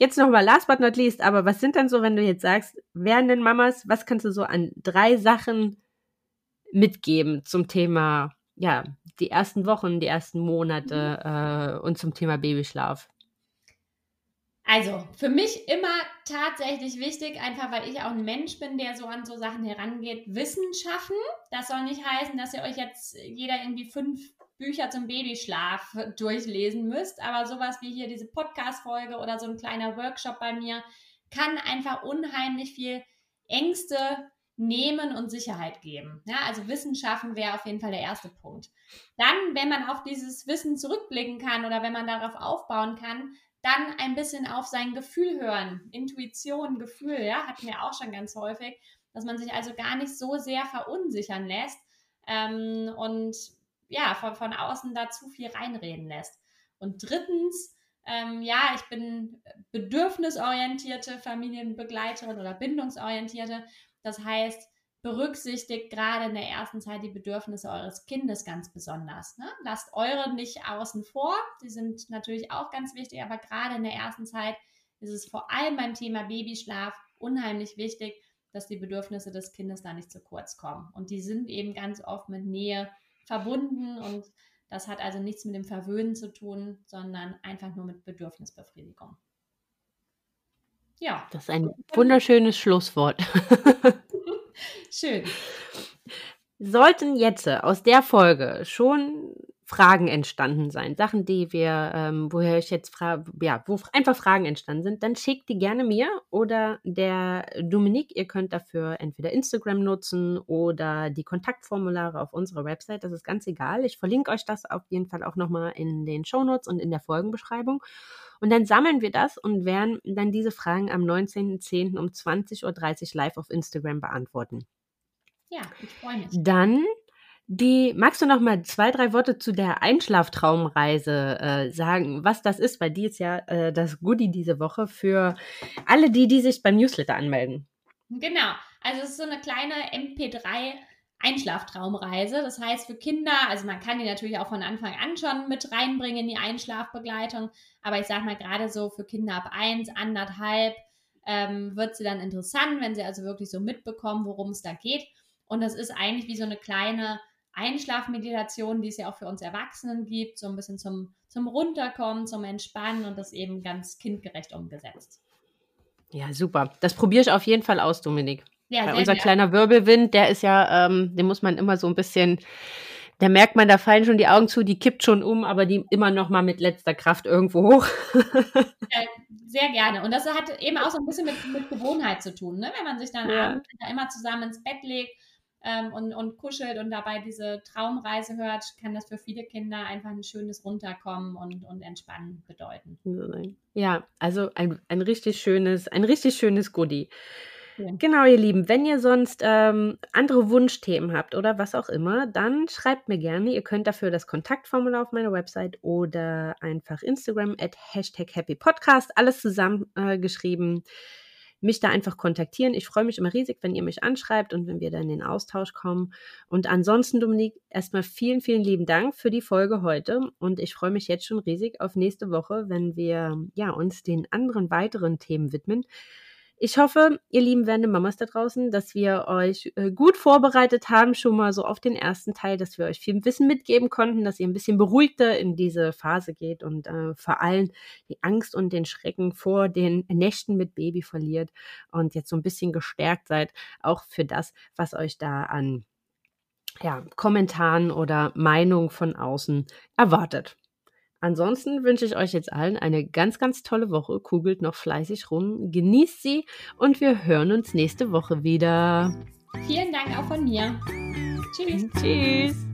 Speaker 1: Jetzt nochmal last but not least, aber was sind denn so, wenn du jetzt sagst, werdenden Mamas, was kannst du so an drei Sachen mitgeben zum Thema, ja, die ersten Wochen, die ersten Monate mhm. äh, und zum Thema Babyschlaf?
Speaker 2: Also für mich immer tatsächlich wichtig, einfach weil ich auch ein Mensch bin, der so an so Sachen herangeht, Wissen schaffen. Das soll nicht heißen, dass ihr euch jetzt jeder irgendwie fünf Bücher zum Babyschlaf durchlesen müsst. Aber sowas wie hier diese Podcast-Folge oder so ein kleiner Workshop bei mir kann einfach unheimlich viel Ängste nehmen und Sicherheit geben. Ja, also Wissenschaften wäre auf jeden Fall der erste Punkt. Dann, wenn man auf dieses Wissen zurückblicken kann oder wenn man darauf aufbauen kann, dann ein bisschen auf sein Gefühl hören. Intuition, Gefühl, ja, hatten wir auch schon ganz häufig, dass man sich also gar nicht so sehr verunsichern lässt. Ähm, und ja, von, von außen da zu viel reinreden lässt. Und drittens, ähm, ja, ich bin bedürfnisorientierte Familienbegleiterin oder bindungsorientierte. Das heißt, berücksichtigt gerade in der ersten Zeit die Bedürfnisse eures Kindes ganz besonders. Ne? Lasst eure nicht außen vor. Die sind natürlich auch ganz wichtig, aber gerade in der ersten Zeit ist es vor allem beim Thema Babyschlaf unheimlich wichtig, dass die Bedürfnisse des Kindes da nicht zu kurz kommen. Und die sind eben ganz oft mit Nähe verbunden und das hat also nichts mit dem Verwöhnen zu tun, sondern einfach nur mit Bedürfnisbefriedigung.
Speaker 1: Ja. Das ist ein wunderschönes Schlusswort.
Speaker 2: Schön.
Speaker 1: Sollten jetzt aus der Folge schon Fragen entstanden sein, Sachen, die wir, ähm, woher ich jetzt frage, ja, wo einfach Fragen entstanden sind, dann schickt die gerne mir oder der Dominik. Ihr könnt dafür entweder Instagram nutzen oder die Kontaktformulare auf unserer Website. Das ist ganz egal. Ich verlinke euch das auf jeden Fall auch nochmal in den Shownotes und in der Folgenbeschreibung. Und dann sammeln wir das und werden dann diese Fragen am 19.10. um 20.30 Uhr live auf Instagram beantworten.
Speaker 2: Ja, ich freue mich.
Speaker 1: Dann die, magst du noch mal zwei, drei Worte zu der Einschlaftraumreise äh, sagen, was das ist? Weil die ist ja äh, das Goodie diese Woche für alle die, die sich beim Newsletter anmelden.
Speaker 2: Genau, also es ist so eine kleine MP3 Einschlaftraumreise. Das heißt für Kinder, also man kann die natürlich auch von Anfang an schon mit reinbringen in die Einschlafbegleitung, aber ich sage mal gerade so für Kinder ab eins, anderthalb ähm, wird sie dann interessant, wenn sie also wirklich so mitbekommen, worum es da geht. Und das ist eigentlich wie so eine kleine Einschlafmeditation, die es ja auch für uns Erwachsenen gibt, so ein bisschen zum, zum Runterkommen, zum Entspannen und das eben ganz kindgerecht umgesetzt.
Speaker 1: Ja, super. Das probiere ich auf jeden Fall aus, Dominik. Ja, Weil unser kleiner Wirbelwind, der ist ja, ähm, den muss man immer so ein bisschen, da merkt man, da fallen schon die Augen zu, die kippt schon um, aber die immer noch mal mit letzter Kraft irgendwo hoch.
Speaker 2: ja, sehr gerne. Und das hat eben auch so ein bisschen mit, mit Gewohnheit zu tun, ne? wenn man sich dann ja. abends immer zusammen ins Bett legt ähm, und, und kuschelt und dabei diese Traumreise hört, kann das für viele Kinder einfach ein schönes Runterkommen und, und Entspannen bedeuten.
Speaker 1: Ja, also ein, ein richtig schönes, ein richtig schönes Goodie. Genau, ihr Lieben, wenn ihr sonst ähm, andere Wunschthemen habt oder was auch immer, dann schreibt mir gerne. Ihr könnt dafür das Kontaktformular auf meiner Website oder einfach Instagram at Hashtag Happy Podcast, alles zusammengeschrieben. Äh, mich da einfach kontaktieren. Ich freue mich immer riesig, wenn ihr mich anschreibt und wenn wir dann in den Austausch kommen. Und ansonsten, Dominik, erstmal vielen, vielen lieben Dank für die Folge heute. Und ich freue mich jetzt schon riesig auf nächste Woche, wenn wir ja, uns den anderen weiteren Themen widmen. Ich hoffe, ihr lieben werdende Mamas da draußen, dass wir euch äh, gut vorbereitet haben, schon mal so auf den ersten Teil, dass wir euch viel Wissen mitgeben konnten, dass ihr ein bisschen beruhigter in diese Phase geht und äh, vor allem die Angst und den Schrecken vor den Nächten mit Baby verliert und jetzt so ein bisschen gestärkt seid, auch für das, was euch da an ja, Kommentaren oder Meinung von außen erwartet. Ansonsten wünsche ich euch jetzt allen eine ganz, ganz tolle Woche. Kugelt noch fleißig rum, genießt sie und wir hören uns nächste Woche wieder.
Speaker 2: Vielen Dank auch von mir.
Speaker 1: Tschüss. Tschüss.